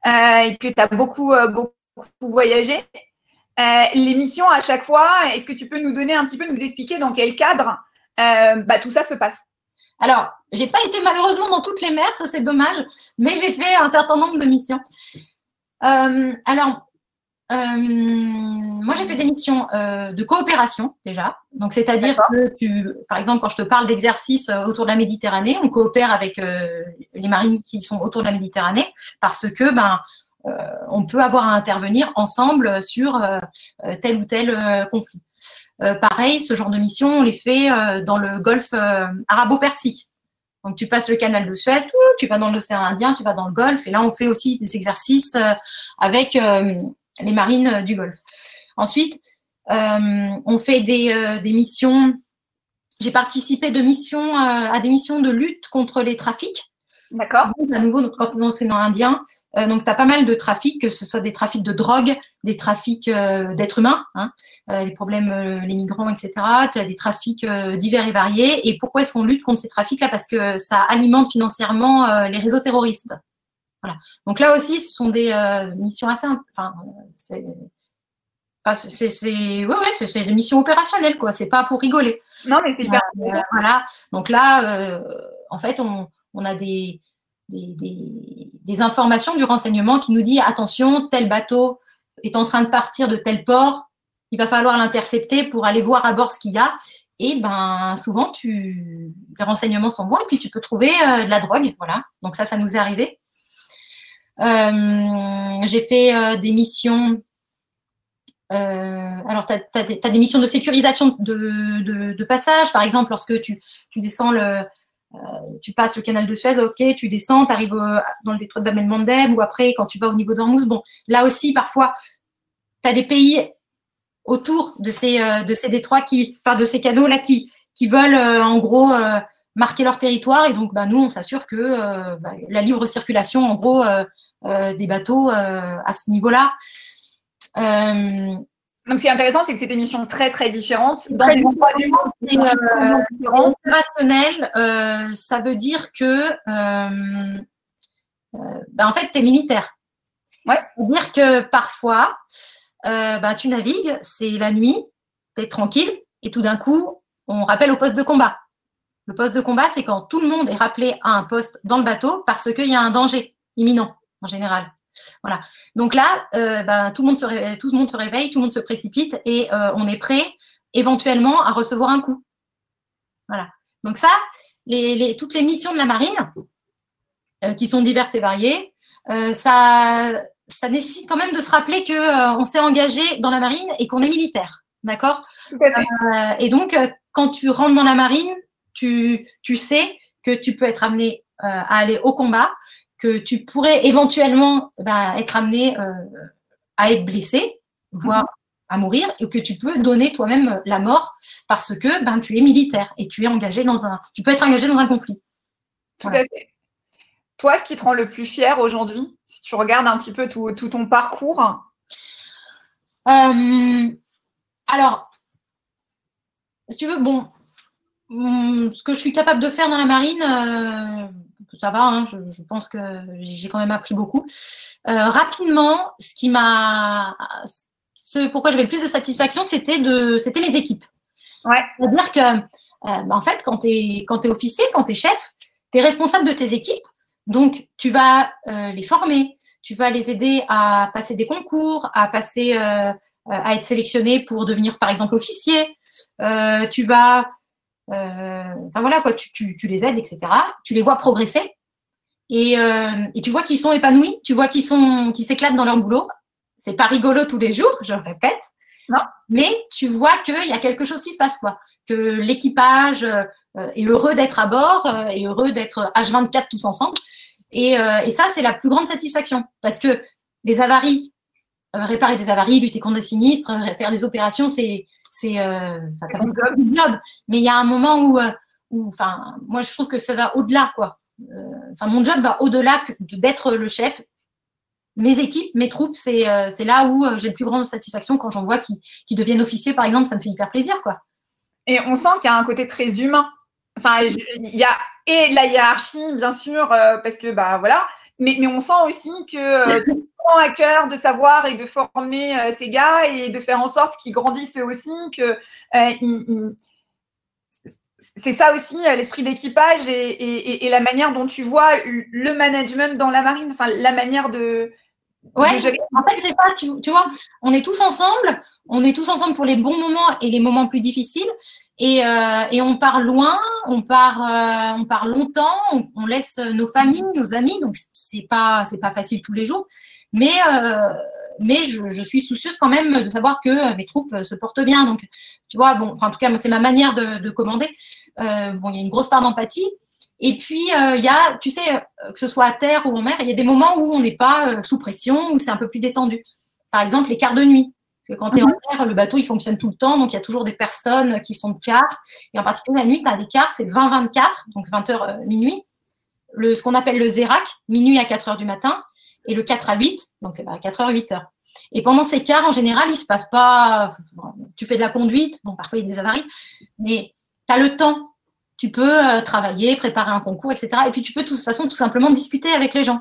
euh, et que tu as beaucoup, euh, beaucoup voyagé. les missions à chaque fois, est-ce que tu peux nous donner un petit peu, nous expliquer dans quel cadre bah, tout ça se passe? Alors, j'ai pas été malheureusement dans toutes les mers, ça c'est dommage, mais j'ai fait un certain nombre de missions. alors, moi, j'ai fait des missions euh, de coopération déjà. Donc, c'est-à-dire que tu, par exemple, quand je te parle d'exercices euh, autour de la Méditerranée, on coopère avec les marines qui sont autour de la Méditerranée parce que ben on peut avoir à intervenir ensemble sur tel ou tel conflit. pareil, ce genre de mission, on les fait dans le golfe arabo-persique. Donc, tu passes le canal de Suez, tu vas dans l'océan Indien, tu vas dans le Golfe, et là, on fait aussi des exercices avec les marines euh, du Golfe. Ensuite, euh, on fait des, euh, des missions. J'ai participé de missions à des missions de lutte contre les trafics. D'accord. À nouveau, quand tu es dans l'océan Indien, donc tu as pas mal de trafics, que ce soit des trafics de drogue, des trafics d'êtres humains, hein, les problèmes, les migrants, etc. Tu as des trafics divers et variés. Et pourquoi est-ce qu'on lutte contre ces trafics-là? Parce que ça alimente financièrement les réseaux terroristes. Donc là aussi, ce sont des euh, missions assez. Enfin, c'est. c'est ouais, des missions opérationnelles, quoi. C'est pas pour rigoler. Non, mais c'est hyper. Euh, voilà. Donc là, euh, en fait, on, a des des, informations du renseignement qui nous dit attention, tel bateau est en train de partir de tel port, il va falloir l'intercepter pour aller voir à bord ce qu'il y a. et ben souvent tu les renseignements sont bons et puis tu peux trouver de la drogue. Voilà. Donc ça, ça nous est arrivé. J'ai fait des missions euh, alors, tu as, des missions de sécurisation de, passage. Par exemple, lorsque tu, descends euh, tu passes le canal de Suez, ok, tu descends, tu arrives dans le détroit de Bab el-Mandeb ou après, quand tu vas au niveau d'Ormuz. Bon, là aussi, parfois, tu as des pays autour de ces, euh, détroits, qui, enfin, de ces canaux-là qui veulent, en gros, marquer leur territoire. Et donc, bah, nous, on s'assure que bah, la libre circulation, en gros, des bateaux à ce niveau-là. Euh, donc, ce qui est intéressant, c'est que c'est des missions très, très différentes dans des endroits du monde euh, Opérationnel, euh, ça veut dire que, euh, ben, en fait, tu es militaire. Ouais. C'est-à-dire que parfois, ben, tu navigues, c'est la nuit, tu es tranquille, et tout d'un coup, on rappelle au poste de combat. Le poste de combat, c'est quand tout le monde est rappelé à un poste dans le bateau parce qu'il y a un danger imminent, en général. Voilà. Donc là, euh, ben, tout, le monde se réveille, tout le monde se réveille, tout le monde se précipite et euh, on est prêt éventuellement à recevoir un coup. Voilà. Donc ça, toutes les missions de la marine, euh, qui sont diverses et variées, ça, ça nécessite quand même de se rappeler qu'on s'est engagé dans la marine et qu'on est militaire. D'accord? Et donc, quand tu rentres dans la marine, tu, tu sais que tu peux être amené à aller au combat, que tu pourrais éventuellement ben, être amené euh, à être blessé, voire mhm. à mourir, et que tu peux donner toi-même la mort parce que ben, tu es militaire et tu es engagé dans un, tu peux être engagé dans un conflit. Tout à fait. Toi, ce qui te rend le plus fier aujourd'hui, si tu regardes un petit peu tout, ton parcours? Euh, Alors, si tu veux, bon, ce que je suis capable de faire dans la marine, euh, ça va, hein, je, pense que j'ai quand même appris beaucoup. Euh, rapidement, ce qui m'a, ce pourquoi j'avais le plus de satisfaction, c'était de, c'était mes équipes. Ouais. C'est-à-dire que, euh, bah, en fait, quand tu es, quand es officier, quand tu es chef, tu es responsable de tes équipes. Donc, tu vas euh, les former, tu vas les aider à passer des concours, à passer, à être sélectionné pour devenir, par exemple, officier. tu vas enfin voilà quoi, tu, tu, les aides, etc. Tu les vois progresser et, euh, et tu vois qu'ils sont épanouis, tu vois qu'ils sont, qu'ils s'éclatent dans leur boulot. C'est pas rigolo tous les jours, je le répète. Non. Mais tu vois qu'il y a quelque chose qui se passe, quoi. Que l'équipage euh, est heureux d'être à bord, est heureux d'être H24 tous ensemble. Et, et ça, c'est la plus grande satisfaction. Parce que les avaries, réparer des avaries, lutter contre des sinistres, faire des opérations, c'est, c'est euh, job. Mais il y a un moment où, euh, où, enfin, moi je trouve que ça va au-delà, quoi. Euh, enfin, mon job va au-delà d'être le chef. Mes équipes, mes troupes, c'est là où j'ai le plus grande satisfaction quand j'en vois qui, qui deviennent officiers, par exemple, ça me fait hyper plaisir, quoi. Et on sent qu'il y a un côté très humain. Enfin, il y a et la hiérarchie, bien sûr, parce que bah voilà, mais, mais on sent aussi que à cœur de savoir et de former euh, tes gars et de faire en sorte qu'ils grandissent eux aussi, que euh, c'est ça aussi euh, l'esprit d'équipage et, la manière dont tu vois le management dans la marine, enfin la manière de. Ouais, en fait, c'est ça, tu, vois, on est tous ensemble, on est tous ensemble pour les bons moments et les moments plus difficiles, et, on part loin, on part, on part longtemps, on, laisse nos familles, nos amis, donc c'est pas, c'est pas facile tous les jours. Mais, euh, mais je, suis soucieuse quand même de savoir que mes troupes se portent bien. Donc, tu vois, bon, en tout cas, c'est ma manière de, commander. Euh, bon, il y a une grosse part d'empathie. Et puis, euh, il y a, tu sais, que ce soit à terre ou en mer, il y a des moments où on n'est pas sous pression, où c'est un peu plus détendu. Par exemple, les quarts de nuit. Parce que quand tu es en mhm. mer, le bateau, il fonctionne tout le temps. Donc, il y a toujours des personnes qui sont de quart. Et en particulier, la nuit, tu as des quarts, c'est 20-24, donc 20h minuit. Le, ce qu'on appelle le zérac, minuit à 4 h du matin et le 4 à 8, donc 4 heures, 8 heures. Et pendant ces quarts, en général, il se passe pas. Tu fais de la conduite, bon, parfois il y a des avaries, mais tu as le temps. Tu peux euh, travailler, préparer un concours, etc. Et puis tu peux de toute façon tout simplement discuter avec les gens.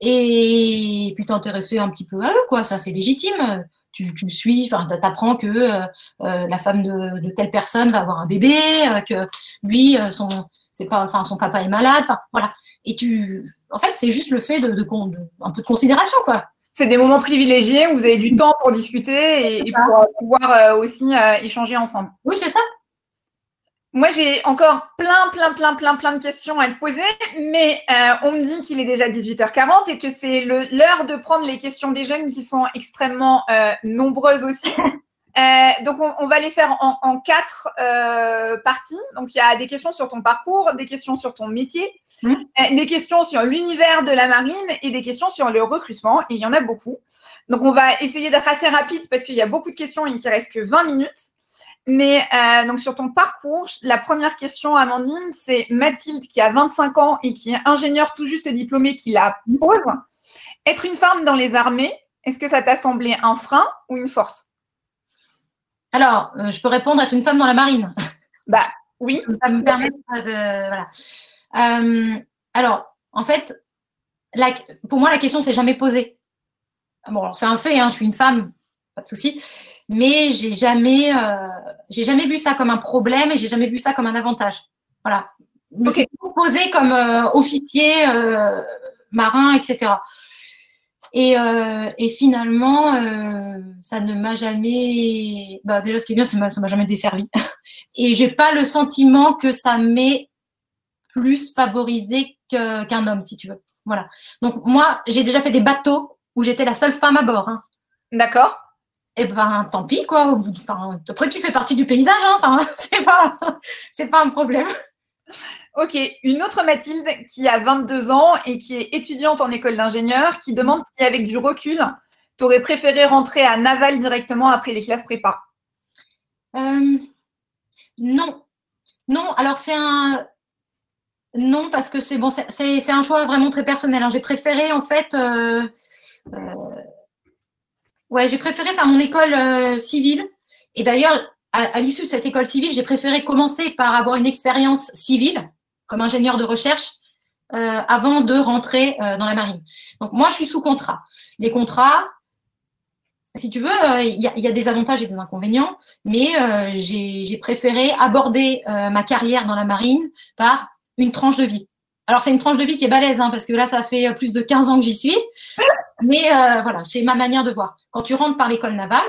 Et puis t'intéresser un petit peu à eux, quoi. Ça, c'est légitime. Tu, tu suis, enfin, t'apprends que euh, euh, la femme de, telle personne va avoir un bébé, que lui, son, c'est pas, enfin, son papa est malade, enfin, voilà. Et tu, en fait, c'est juste le fait de, de, un peu de considération, quoi. C'est des moments privilégiés où vous avez du temps pour discuter et, pour pouvoir euh, aussi euh, échanger ensemble. Oui, c'est ça. Moi, j'ai encore plein, plein, plein, plein, plein de questions à te poser, mais euh, on me dit qu'il est déjà 18h40 et que c'est l'heure de prendre les questions des jeunes qui sont extrêmement euh, nombreuses aussi. Euh, donc, on, va les faire en, quatre parties. Donc, il y a des questions sur ton parcours, des questions sur ton métier, mmh. des questions sur l'univers de la marine et des questions sur le recrutement. Et il y en a beaucoup. Donc, on va essayer d'être assez rapide parce qu'il y a beaucoup de questions et qu'il reste que 20 minutes. Mais euh, donc sur ton parcours, la première question, Amandine, c'est Mathilde qui a 25 ans et qui est ingénieure tout juste diplômée qui la pose. Être une femme dans les armées, est-ce que ça t'a semblé un frein ou une force? Alors, euh, je peux répondre être une femme dans la marine. Bah oui. Ça me permet de voilà. Euh, alors, en fait, pour moi, la question s'est jamais posée. Bon, c'est un fait. Hein, je suis une femme, pas de souci mais j'ai jamais, euh, j'ai jamais vu ça comme un problème et j'ai jamais vu ça comme un avantage. Voilà. Donc, posé comme officier, marin, etc. Et, et finalement, ça ne m'a jamais. Bah, déjà, ce qui est bien, ça m'a jamais desservi. Et j'ai pas le sentiment que ça m'ait plus favorisé qu'un homme, si tu veux. Voilà. Donc moi, j'ai déjà fait des bateaux où j'étais la seule femme à bord. Hein. D'accord eh ben tant pis quoi. Enfin, après tu fais partie du paysage, hein. enfin, c'est pas c'est pas un problème. Ok, une autre Mathilde qui a 22 ans et qui est étudiante en école d'ingénieur, qui demande si avec du recul, tu aurais préféré rentrer à Naval directement après les classes prépa. Euh, non, non. Alors c'est un non parce que c'est bon, c'est un choix vraiment très personnel. Hein. J'ai préféré en fait. Euh, euh, Ouais, j'ai préféré faire mon école civile. Et d'ailleurs, à, l'issue de cette école civile, j'ai préféré commencer par avoir une expérience civile comme ingénieur de recherche euh, avant de rentrer euh, dans la marine. Donc moi, je suis sous contrat. Les contrats, si tu veux, il y, a des avantages et des inconvénients, mais j'ai préféré aborder ma carrière dans la marine par une tranche de vie. Alors, c'est une tranche de vie qui est balèze, hein, parce que là, ça fait plus de 15 ans que j'y suis. Mais euh, voilà, c'est ma manière de voir. Quand tu rentres par l'école navale,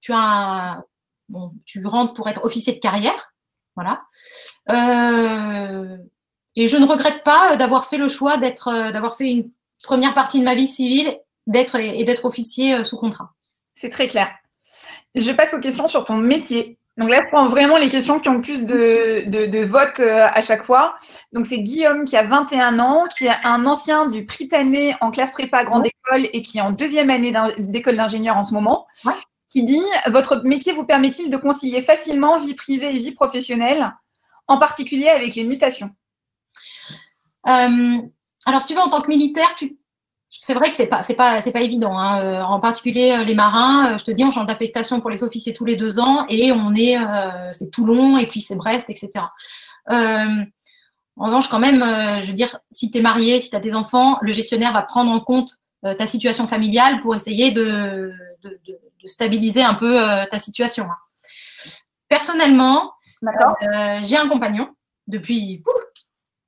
tu as bon, tu rentres pour être officier de carrière. Voilà. Euh, et je ne regrette pas d'avoir fait le choix d'être, euh, d'avoir fait une première partie de ma vie civile, d'être et d'être officier sous contrat. C'est très clair. Je passe aux questions sur ton métier. Donc là, je prends vraiment les questions qui ont le plus de, de, votes euh, à chaque fois. Donc c'est Guillaume qui a 21 ans, qui est un ancien du Prytanée en classe prépa grande école et qui est en deuxième année d'école d'ingénieur en ce moment, qui dit Votre métier vous permet-il de concilier facilement vie privée et vie professionnelle, en particulier avec les mutations? Euh, Alors si tu veux, en tant que militaire, tu c'est vrai que c'est pas pas pas évident. Hein. Euh, en particulier euh, les marins, je te dis, on change d'affectation pour les officiers tous les deux ans et on est c'est Toulon et puis c'est Brest, etc. en revanche, quand même, je veux dire, si tu es marié, si tu as des enfants, le gestionnaire va prendre en compte ta situation familiale pour essayer de, stabiliser un peu ta situation. Hein. Personnellement, j'ai un compagnon depuis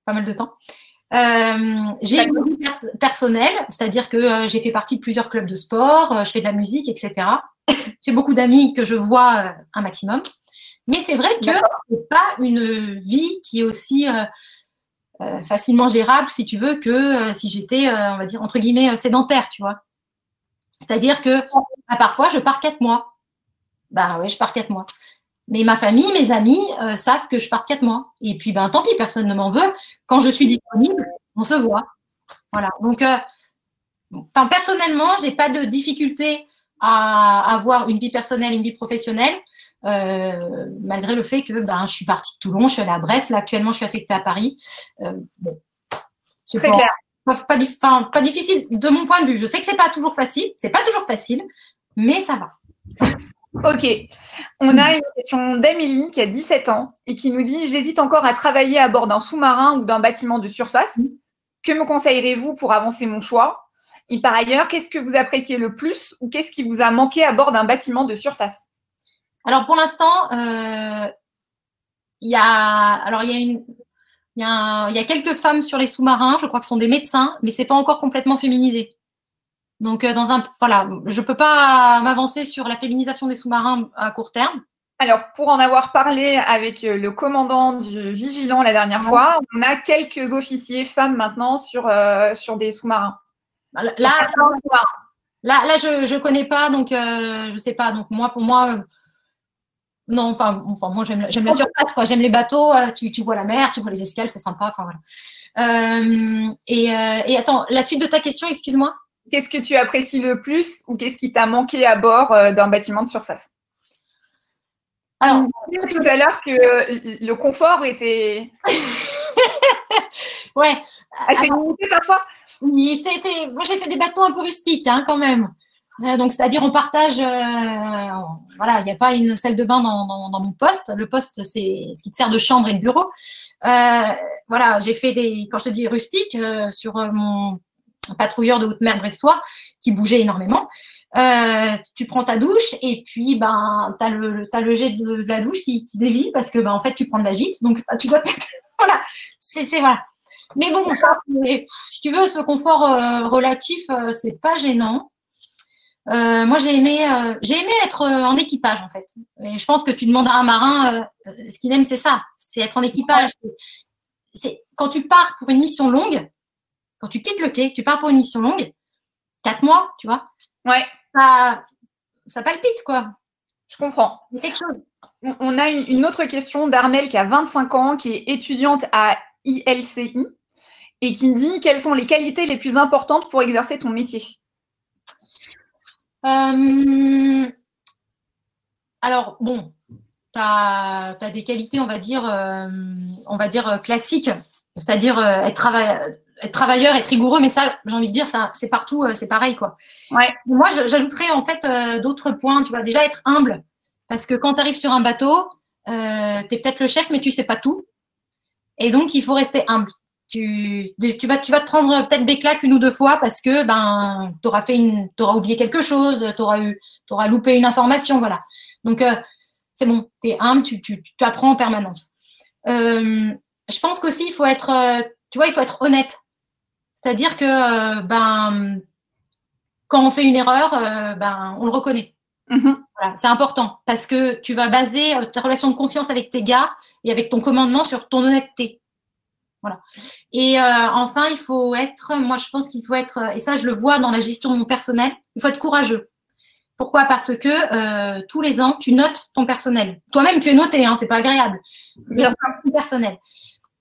pas mal de temps. Euh, j'ai une vie personnelle, c'est-à-dire que euh, j'ai fait partie de plusieurs clubs de sport, euh, je fais de la musique, etc. j'ai beaucoup d'amis que je vois un maximum. Mais c'est vrai que c'est pas une vie qui est aussi facilement gérable, si tu veux, que si j'étais, on va dire, entre guillemets, sédentaire, tu vois. C'est-à-dire que bah, parfois, je pars quatre mois. Ben oui, je pars quatre mois. Mais ma famille, mes amis euh, savent que je pars quatre mois. Et puis, ben, tant pis, personne ne m'en veut. Quand je suis disponible, on se voit. Voilà. Donc, euh, enfin, personnellement, j'ai pas de difficulté à avoir une vie personnelle, une vie professionnelle, euh, malgré le fait que ben, je suis partie de Toulon, je suis allée à Brest. Là, actuellement, je suis affectée à Paris. bon, c'est très clair. Pas, pas, pas, difficile de mon point de vue. Je sais que c'est pas toujours facile, c'est pas toujours facile, mais ça va. Ok. On a une question d'Amélie qui a 17 ans et qui nous dit J'hésite encore à travailler à bord d'un sous-marin ou d'un bâtiment de surface. Que me conseillerez-vous pour avancer mon choix? Et par ailleurs, qu'est-ce que vous appréciez le plus ou qu'est-ce qui vous a manqué à bord d'un bâtiment de surface? Alors pour l'instant, euh, il y a alors il y a une il y, a quelques femmes sur les sous-marins, je crois que ce sont des médecins, mais c'est pas encore complètement féminisé. Donc, euh, dans un, voilà, je ne peux pas m'avancer sur la féminisation des sous-marins à court terme. Alors, pour en avoir parlé avec le commandant du Vigilant la dernière fois, on a quelques officiers femmes maintenant sur, sur des sous-marins. Là, là, là, je ne connais pas, donc je ne sais pas. Donc, moi, pour moi, non, enfin, enfin moi j'aime la surface, quoi. J'aime les bateaux, euh, tu, tu, vois la mer, tu vois les escales, c'est sympa. Enfin, voilà. Euh, et, euh, et, attends, la suite de ta question, excuse-moi. Qu'est-ce que tu apprécies le plus ou qu'est-ce qui t'a manqué à bord d'un bâtiment de surface? Alors, tout à l'heure que le confort était. ouais. Assez limité parfois? Oui, c'est, moi j'ai fait des bateaux un peu rustiques hein, quand même. Donc, c'est-à-dire, on partage, euh, voilà, il n'y a pas une salle de bain dans, mon poste. Le poste, c'est ce qui te sert de chambre et de bureau. Euh, voilà, j'ai fait des, quand je te dis rustique, euh, sur mon patrouilleur de haute mer brestois qui bougeait énormément. tu prends ta douche et puis ben tu as le, as le jet de, la douche qui, qui, dévie parce que ben, en fait tu prends de la gîte donc tu dois voilà c'est voilà mais bon si tu veux ce confort relatif c'est pas gênant euh, moi, j'ai aimé, euh, j'ai aimé être euh, en équipage en fait. Et je pense que tu demandes à un marin, ce qu'il aime, c'est ça, c'est être en équipage. C'est quand tu pars pour une mission longue, quand tu quittes le quai, tu pars pour une mission longue, quatre mois, tu vois. Ouais. Ça, ça palpite quoi. Je comprends. Quelque chose. On a une autre question d'Armel qui a 25 ans, qui est étudiante à ILCI et qui dit quelles sont les qualités les plus importantes pour exercer ton métier? Euh, alors, bon, tu as, des qualités, on va dire, euh, on va dire euh, classiques, c'est-à-dire être, être, travailleur, être rigoureux, mais ça, j'ai envie de dire, c'est partout, c'est pareil, quoi. Ouais. Moi, j'ajouterais en fait d'autres points. Tu vas déjà être humble, parce que quand tu arrives sur un bateau, tu es peut-être le chef, mais tu sais pas tout. Et donc, il faut rester humble tu, tu, vas, tu vas te prendre peut-être des claques une ou deux fois parce que ben, tu auras, fait une, auras oublié quelque chose, tu auras, loupé une information. Voilà. Donc, euh, c'est bon, tu es humble, tu, tu, tu, apprends en permanence. Euh, je pense qu'aussi, il faut être, euh, tu vois, il faut être honnête. C'est-à-dire que ben, quand on fait une erreur, ben, on le reconnaît. Mm-hmm. Voilà, c'est important parce que tu vas baser ta relation de confiance avec tes gars et avec ton commandement sur ton honnêteté. Voilà. Et euh, enfin, il faut être, moi je pense qu'il faut être, et ça je le vois dans la gestion de mon personnel, il faut être courageux. Pourquoi? Parce que euh, tous les ans, tu notes ton personnel. Toi-même, tu es noté, hein, c'est pas agréable. Sûr. personnel.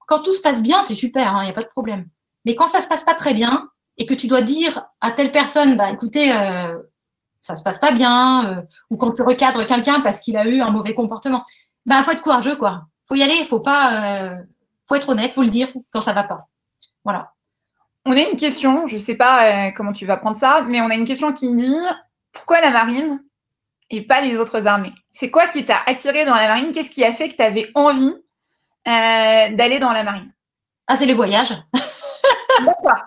Quand tout se passe bien, c'est super, il hein, n'y a pas de problème. Mais quand ça se passe pas très bien et que tu dois dire à telle personne, bah écoutez, euh, ça se passe pas bien, euh, ou quand tu recadres quelqu'un parce qu'il a eu un mauvais comportement, bah faut être courageux quoi. Faut y aller, faut pas euh, faut être honnête, faut le dire quand ça va pas. Voilà. On a une question, je ne sais pas euh, comment tu vas prendre ça, mais on a une question qui dit pourquoi la marine et pas les autres armées? C'est quoi qui t'a attiré dans la marine? Qu'est-ce qui a fait que tu avais envie euh, d'aller dans la marine? Ah, c'est les voyages. D'accord.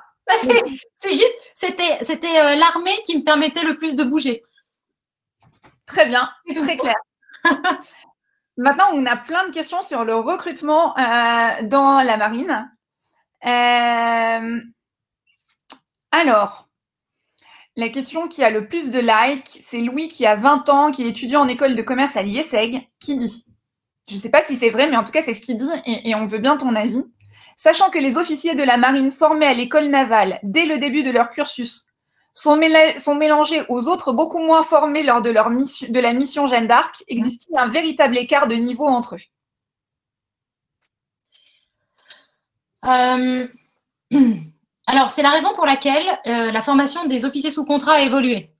c'est juste, c'était, c'était euh, l'armée qui me permettait le plus de bouger. Très bien, très clair. Maintenant, on a plein de questions sur le recrutement euh, dans la marine. Euh, alors, la question qui a le plus de likes, c'est Louis qui a 20 ans, qui est étudiant en école de commerce à l'IESEG, qui dit, je ne sais pas si c'est vrai, mais en tout cas c'est ce qu'il dit et, et on veut bien ton avis. Sachant que les officiers de la marine formés à l'école navale dès le début de leur cursus sont, mélangés aux autres beaucoup moins formés lors de, leur mission, de la mission Jeanne d'Arc, existe-t-il un véritable écart de niveau entre eux? Euh, Alors, c'est la raison pour laquelle euh, la formation des officiers sous contrat a évolué.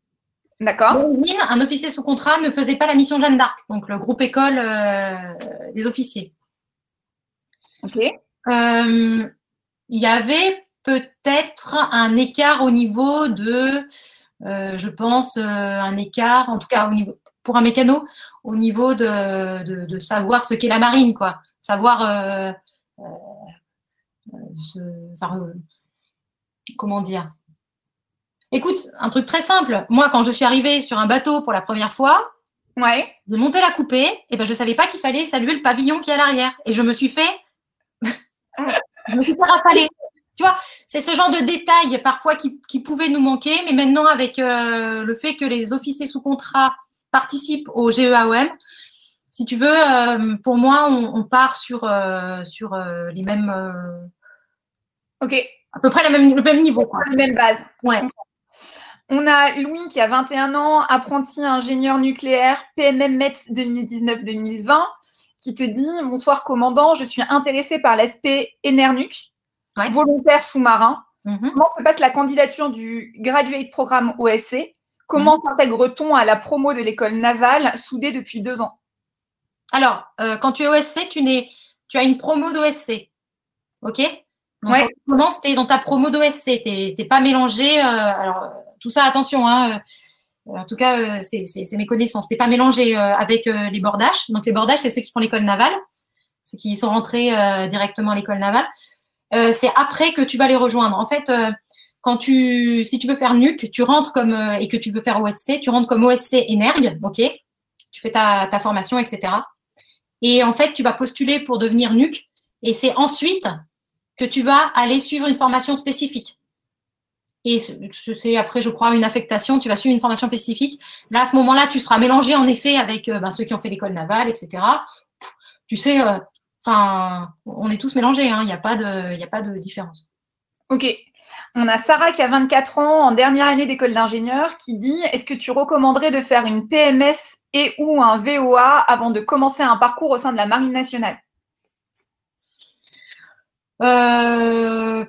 D'accord. Un officier sous contrat ne faisait pas la mission Jeanne d'Arc, donc le groupe école euh, des officiers. Ok. Il y avait peut-être un écart au niveau de, euh, je pense, euh, un écart, en tout cas au niveau, pour un mécano, au niveau de, de, savoir ce qu'est la marine, quoi. Savoir, euh, comment dire. Écoute, un truc très simple. Moi, quand je suis arrivée sur un bateau pour la première fois, ouais. de monter la coupée, et ben, je ne savais pas qu'il fallait saluer le pavillon qui est à l'arrière. Et je me suis fait. je me suis fait tu vois, c'est ce genre de détails parfois qui, qui pouvaient nous manquer, mais maintenant avec euh, le fait que les officiers sous contrat participent au GEAOM, si tu veux, pour moi, on, part sur, sur les mêmes. ok. À peu près le même, le même niveau. Quoi. Mêmes bases. Ouais. On a Louis qui a 21 ans, apprenti ingénieur nucléaire, PMM METS 2019-2020, qui te dit Bonsoir commandant, je suis intéressé par l'aspect Volontaire sous-marin. Mhm. Comment se passe la candidature du Graduate Programme OSC Comment mhm. s'intègre-t-on à la promo de l'école navale soudée depuis deux ans? Alors, euh, quand tu es OSC, tu, tu as une promo d'OSC. OK? Donc, Comment c'était dans ta promo d'OSC Tu n'es pas mélangé. Euh, alors, tout ça, attention, hein, euh, en tout cas, euh, c'est mes connaissances. C'était pas mélangé euh, avec les bordages. Donc les bordages, c'est ceux qui font l'école navale, ceux qui sont rentrés directement à l'école navale. C'est après que tu vas les rejoindre. En fait, quand tu, si tu veux faire NUC, tu rentres comme et que tu veux faire OSC, tu rentres comme OSC Energ, ok? Tu fais ta, formation, etc. Et en fait, tu vas postuler pour devenir NUC. Et c'est ensuite que tu vas aller suivre une formation spécifique. Et c'est après, je crois, une affectation, tu vas suivre une formation spécifique. Là, à ce moment-là, tu seras mélangé en effet avec euh, ben, ceux qui ont fait l'école navale, etc. Tu sais, euh, enfin, on est tous mélangés, hein. il n'y a, pas de, a pas de différence. Ok. On a Sarah qui a 24 ans, en dernière année d'école d'ingénieur, qui dit Est-ce que tu recommanderais de faire une PMS et ou un VOA avant de commencer un parcours au sein de la Marine nationale? Euh,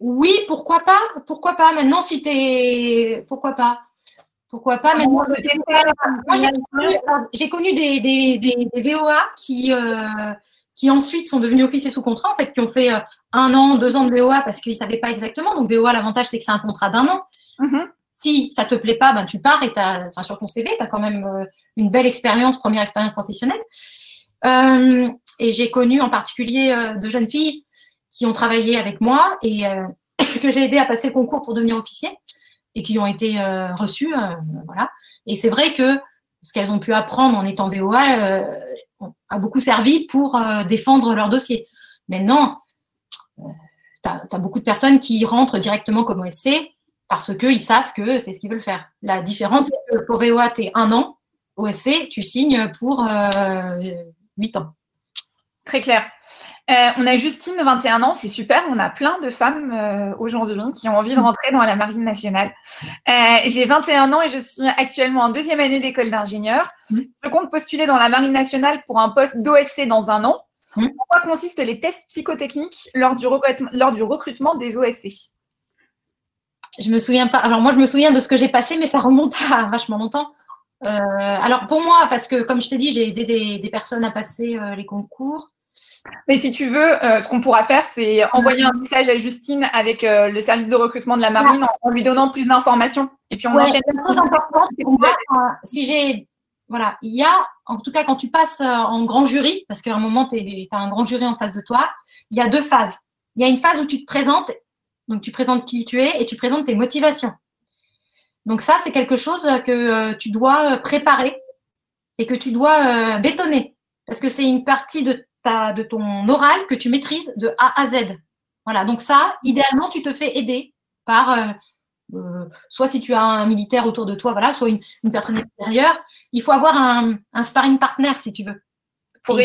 oui, pourquoi pas Pourquoi pas Maintenant, si tu es. Pourquoi pas Pourquoi pas Maintenant, Moi, j'ai connu, des, des, des, VOA qui, euh, qui ensuite sont devenus officiers sous contrat, en fait, qui ont fait euh, un an, deux ans de VOA parce qu'ils ne savaient pas exactement. Donc, VOA, l'avantage, c'est que c'est un contrat d'un an. Mm-hmm. Si ça ne te plaît pas, ben, tu pars et enfin, sur ton CV, tu as quand même euh, une belle expérience, première expérience professionnelle. et j'ai connu en particulier de jeunes filles qui ont travaillé avec moi et euh, que j'ai aidé à passer le concours pour devenir officier et qui ont été euh, reçus. Euh, voilà. Et c'est vrai que ce qu'elles ont pu apprendre en étant VOA a beaucoup servi pour défendre leur dossier. Maintenant, tu as, beaucoup de personnes qui rentrent directement comme OSC parce qu'ils savent que c'est ce qu'ils veulent faire. La différence, c'est que pour VOA, tu es un an. OSC, tu signes pour huit ans. Très clair. Euh, on a Justine de 21 ans, c'est super. On a plein de femmes euh, aujourd'hui qui ont envie de rentrer dans la marine nationale. Euh, j'ai 21 ans et je suis actuellement en deuxième année d'école d'ingénieur. Mmh. Je compte postuler dans la marine nationale pour un poste d'OSC dans un an. Mmh. quoi consistent les tests psychotechniques lors du, lors du recrutement des OSC Je me souviens pas. Alors moi, je me souviens de ce que j'ai passé, mais ça remonte à vachement longtemps. alors pour moi, parce que comme je t'ai dit, j'ai aidé des, des, personnes à passer les concours. Mais si tu veux, euh, ce qu'on pourra faire, c'est envoyer un message à Justine avec euh, le service de recrutement de la marine en, lui donnant plus d'informations. Et puis on enchaîne. Chose importante, euh, si j'ai, voilà, il y a, en tout cas, quand tu passes en grand jury, parce qu'à un moment, tu as un grand jury en face de toi, il y a deux phases. Il y a une phase où tu te présentes, donc tu présentes qui tu es et tu présentes tes motivations. Donc ça, c'est quelque chose que tu dois préparer et que tu dois bétonner, parce que c'est une partie de de ton oral que tu maîtrises de A à Z. Voilà, donc ça, idéalement, tu te fais aider par, euh, euh, soit si tu as un militaire autour de toi, voilà, soit une, personne extérieure. Il faut avoir un, sparring partner, si tu veux. Pour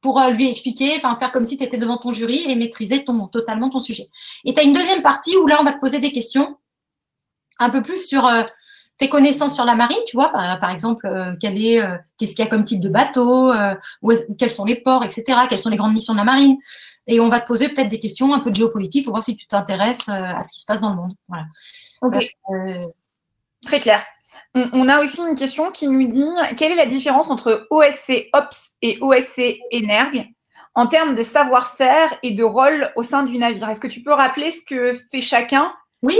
Pour euh, lui expliquer, enfin, faire comme si tu étais devant ton jury et maîtriser ton, totalement ton sujet. Et tu as une deuxième partie où là, on va te poser des questions un peu plus sur tes connaissances sur la marine, tu vois, par, exemple, euh, est, euh, qu'est-ce qu'il y a comme type de bateau, euh, quels sont les ports, etc., quelles sont les grandes missions de la marine. Et on va te poser peut-être des questions un peu de géopolitique pour voir si tu t'intéresses à ce qui se passe dans le monde. Voilà. Ok. Très clair. On, a aussi une question qui nous dit quelle est la différence entre OSC Ops et OSC Energ en termes de savoir-faire et de rôle au sein du navire? Est-ce que tu peux rappeler ce que fait chacun oui.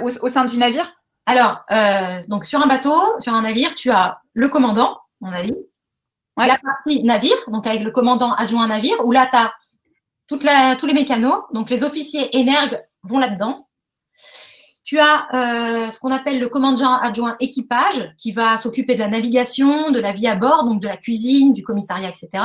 au sein du navire? Alors, euh, donc sur un bateau, sur un navire, tu as le commandant, on a dit, la partie navire, donc avec le commandant adjoint navire, où là, tu as toute la, tous les mécanos, donc les officiers énergues vont là-dedans. Tu as euh, ce qu'on appelle le commandant adjoint équipage, qui va s'occuper de la navigation, de la vie à bord, donc de la cuisine, du commissariat, etc.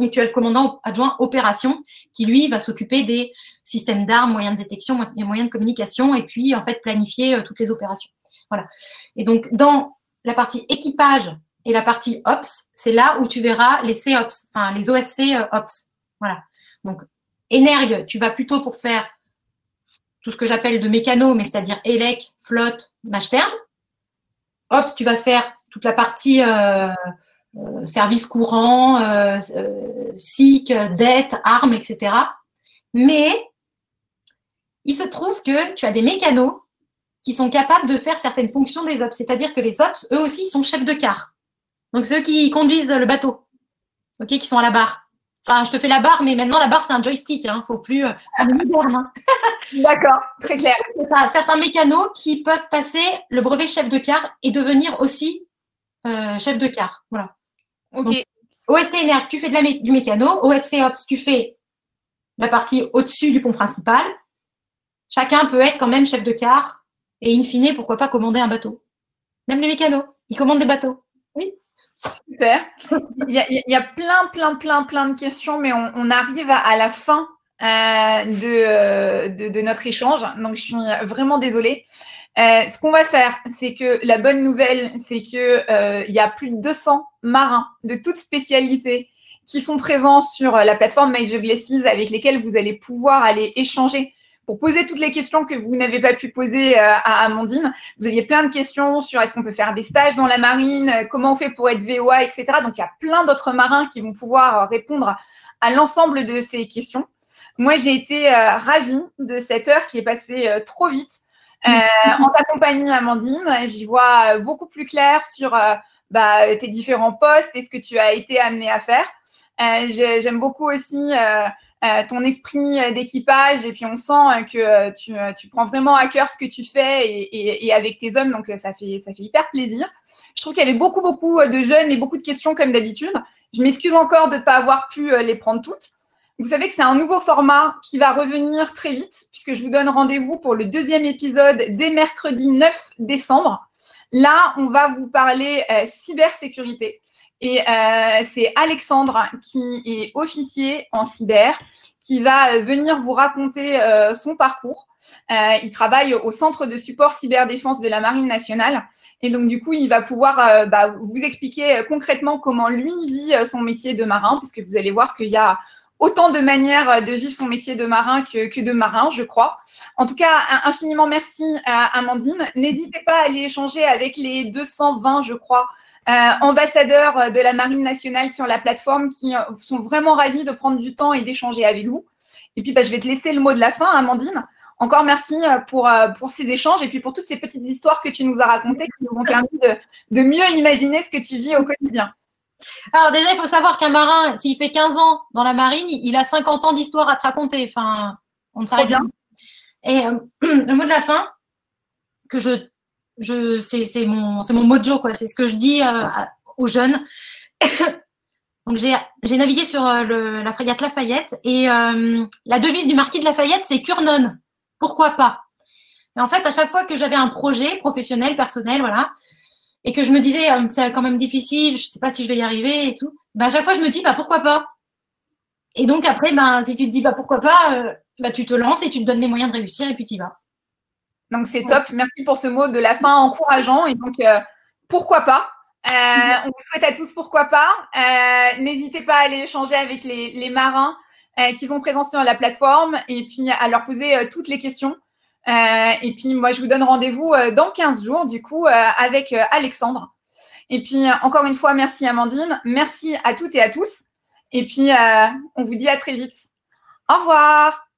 Et tu as le commandant adjoint opération, qui lui va s'occuper des système d'armes, moyens de détection, moyens de communication, et puis en fait planifier euh, toutes les opérations. Voilà. Et donc dans la partie équipage, Et la partie Ops, c'est là où tu verras les COPS, enfin les OSC euh, Ops. Voilà. Donc, Energ, tu vas plutôt pour faire tout ce que j'appelle de mécano, mais c'est-à-dire élec, flotte, match terme. Ops, tu vas faire toute la partie euh, euh, service courant, euh, SIC, dette, armes, etc. Mais il se trouve que tu as des mécanos qui sont capables de faire certaines fonctions des ops. C'est-à-dire que les ops, eux aussi, sont chefs de car. Donc, c'est eux qui conduisent le bateau, ok, qui sont à la barre. Enfin, je te fais la barre, mais maintenant, la barre, c'est un joystick. Hein. Faut plus. Euh, hein. D'accord, très clair. certains mécanos qui peuvent passer le brevet chef de car et devenir aussi euh, chef de car. Voilà. Ok. OSC NR, tu fais de la du mécano. OSC Ops, tu fais la partie au-dessus du pont principal. Chacun peut être quand même chef de car et in fine, pourquoi pas commander un bateau. Même les mécanos, ils commandent des bateaux. Oui. Super. Il y, a, plein, plein, plein, plein de questions, mais on, arrive à, la fin euh, euh, de, notre échange. Donc, je suis vraiment désolée. Euh, ce qu'on va faire, c'est que la bonne nouvelle, c'est que il y a plus de 200 marins de toutes spécialités qui sont présents sur la plateforme Major Glaces avec lesquels vous allez pouvoir aller échanger pour poser toutes les questions que vous n'avez pas pu poser euh, à Amandine. Vous aviez plein de questions sur est-ce qu'on peut faire des stages dans la marine, euh, comment on fait pour être VOA, etc. Donc, il y a plein d'autres marins qui vont pouvoir euh, répondre à l'ensemble de ces questions. Moi, j'ai été ravie de cette heure qui est passée trop vite. en ta compagnie, Amandine, j'y vois beaucoup plus clair sur bah, tes différents postes et ce que tu as été amené à faire. J'aime beaucoup aussi ton esprit euh, d'équipage et puis on sent euh, que tu, tu, prends vraiment à cœur ce que tu fais et, et, avec tes hommes, donc ça fait, ça fait hyper plaisir. Je trouve qu'il y avait beaucoup, beaucoup de jeunes et beaucoup de questions comme d'habitude. Je m'excuse encore de ne pas avoir pu les prendre toutes. Vous savez que c'est un nouveau format qui va revenir très vite puisque je vous donne rendez-vous pour le deuxième épisode dès mercredi 9 décembre. Là, on va vous parler euh, cybersécurité. Et euh, c'est Alexandre qui est officier en cyber, qui va euh, venir vous raconter euh, son parcours. Euh, il travaille au centre de support cyberdéfense de la Marine nationale. Et donc, du coup, il va pouvoir euh, bah, vous expliquer concrètement comment lui vit son métier de marin, puisque vous allez voir qu'il y a autant de manières de vivre son métier de marin que, de marin, je crois. En tout cas, infiniment merci à Amandine. N'hésitez pas à aller échanger avec les 220, je crois, euh, ambassadeurs de la Marine nationale sur la plateforme qui euh, sont vraiment ravis de prendre du temps et d'échanger avec vous. Et puis, bah, je vais te laisser le mot de la fin, Amandine. Encore merci euh, pour, ces échanges et puis pour toutes ces petites histoires que tu nous as racontées qui nous ont permis de mieux imaginer ce que tu vis au quotidien. Alors déjà, il faut savoir qu'un marin, s'il fait 15 ans dans la marine, il a 50 ans d'histoire à te raconter. Enfin, on ne s'arrête bien. Et le mot de la fin, que je je, c'est mon, mon mojo, quoi. C'est ce que je dis euh, aux jeunes. Donc j'ai navigué sur euh, le, la frégate Lafayette et euh, la devise du marquis de Lafayette, c'est Curnon. Pourquoi pas? Et en fait, à chaque fois que j'avais un projet professionnel, personnel, voilà, et que je me disais c'est quand même difficile, je sais pas si je vais y arriver et tout, ben, à chaque fois je me dis bah pourquoi pas? Et donc après, ben si tu te dis bah pourquoi pas, bah tu te lances et tu te donnes les moyens de réussir et puis tu y vas. Donc c'est top. Merci pour ce mot de la fin encourageant. Et donc, euh, pourquoi pas? Euh, On vous souhaite à tous pourquoi pas. Euh, n'hésitez pas à aller échanger avec les, marins qui sont présents sur la plateforme et puis à leur poser toutes les questions. Et puis moi, je vous donne rendez-vous dans 15 jours, du coup, avec Alexandre. Et puis, encore une fois, merci Amandine. Merci à toutes et à tous. Et puis, on vous dit à très vite. Au revoir.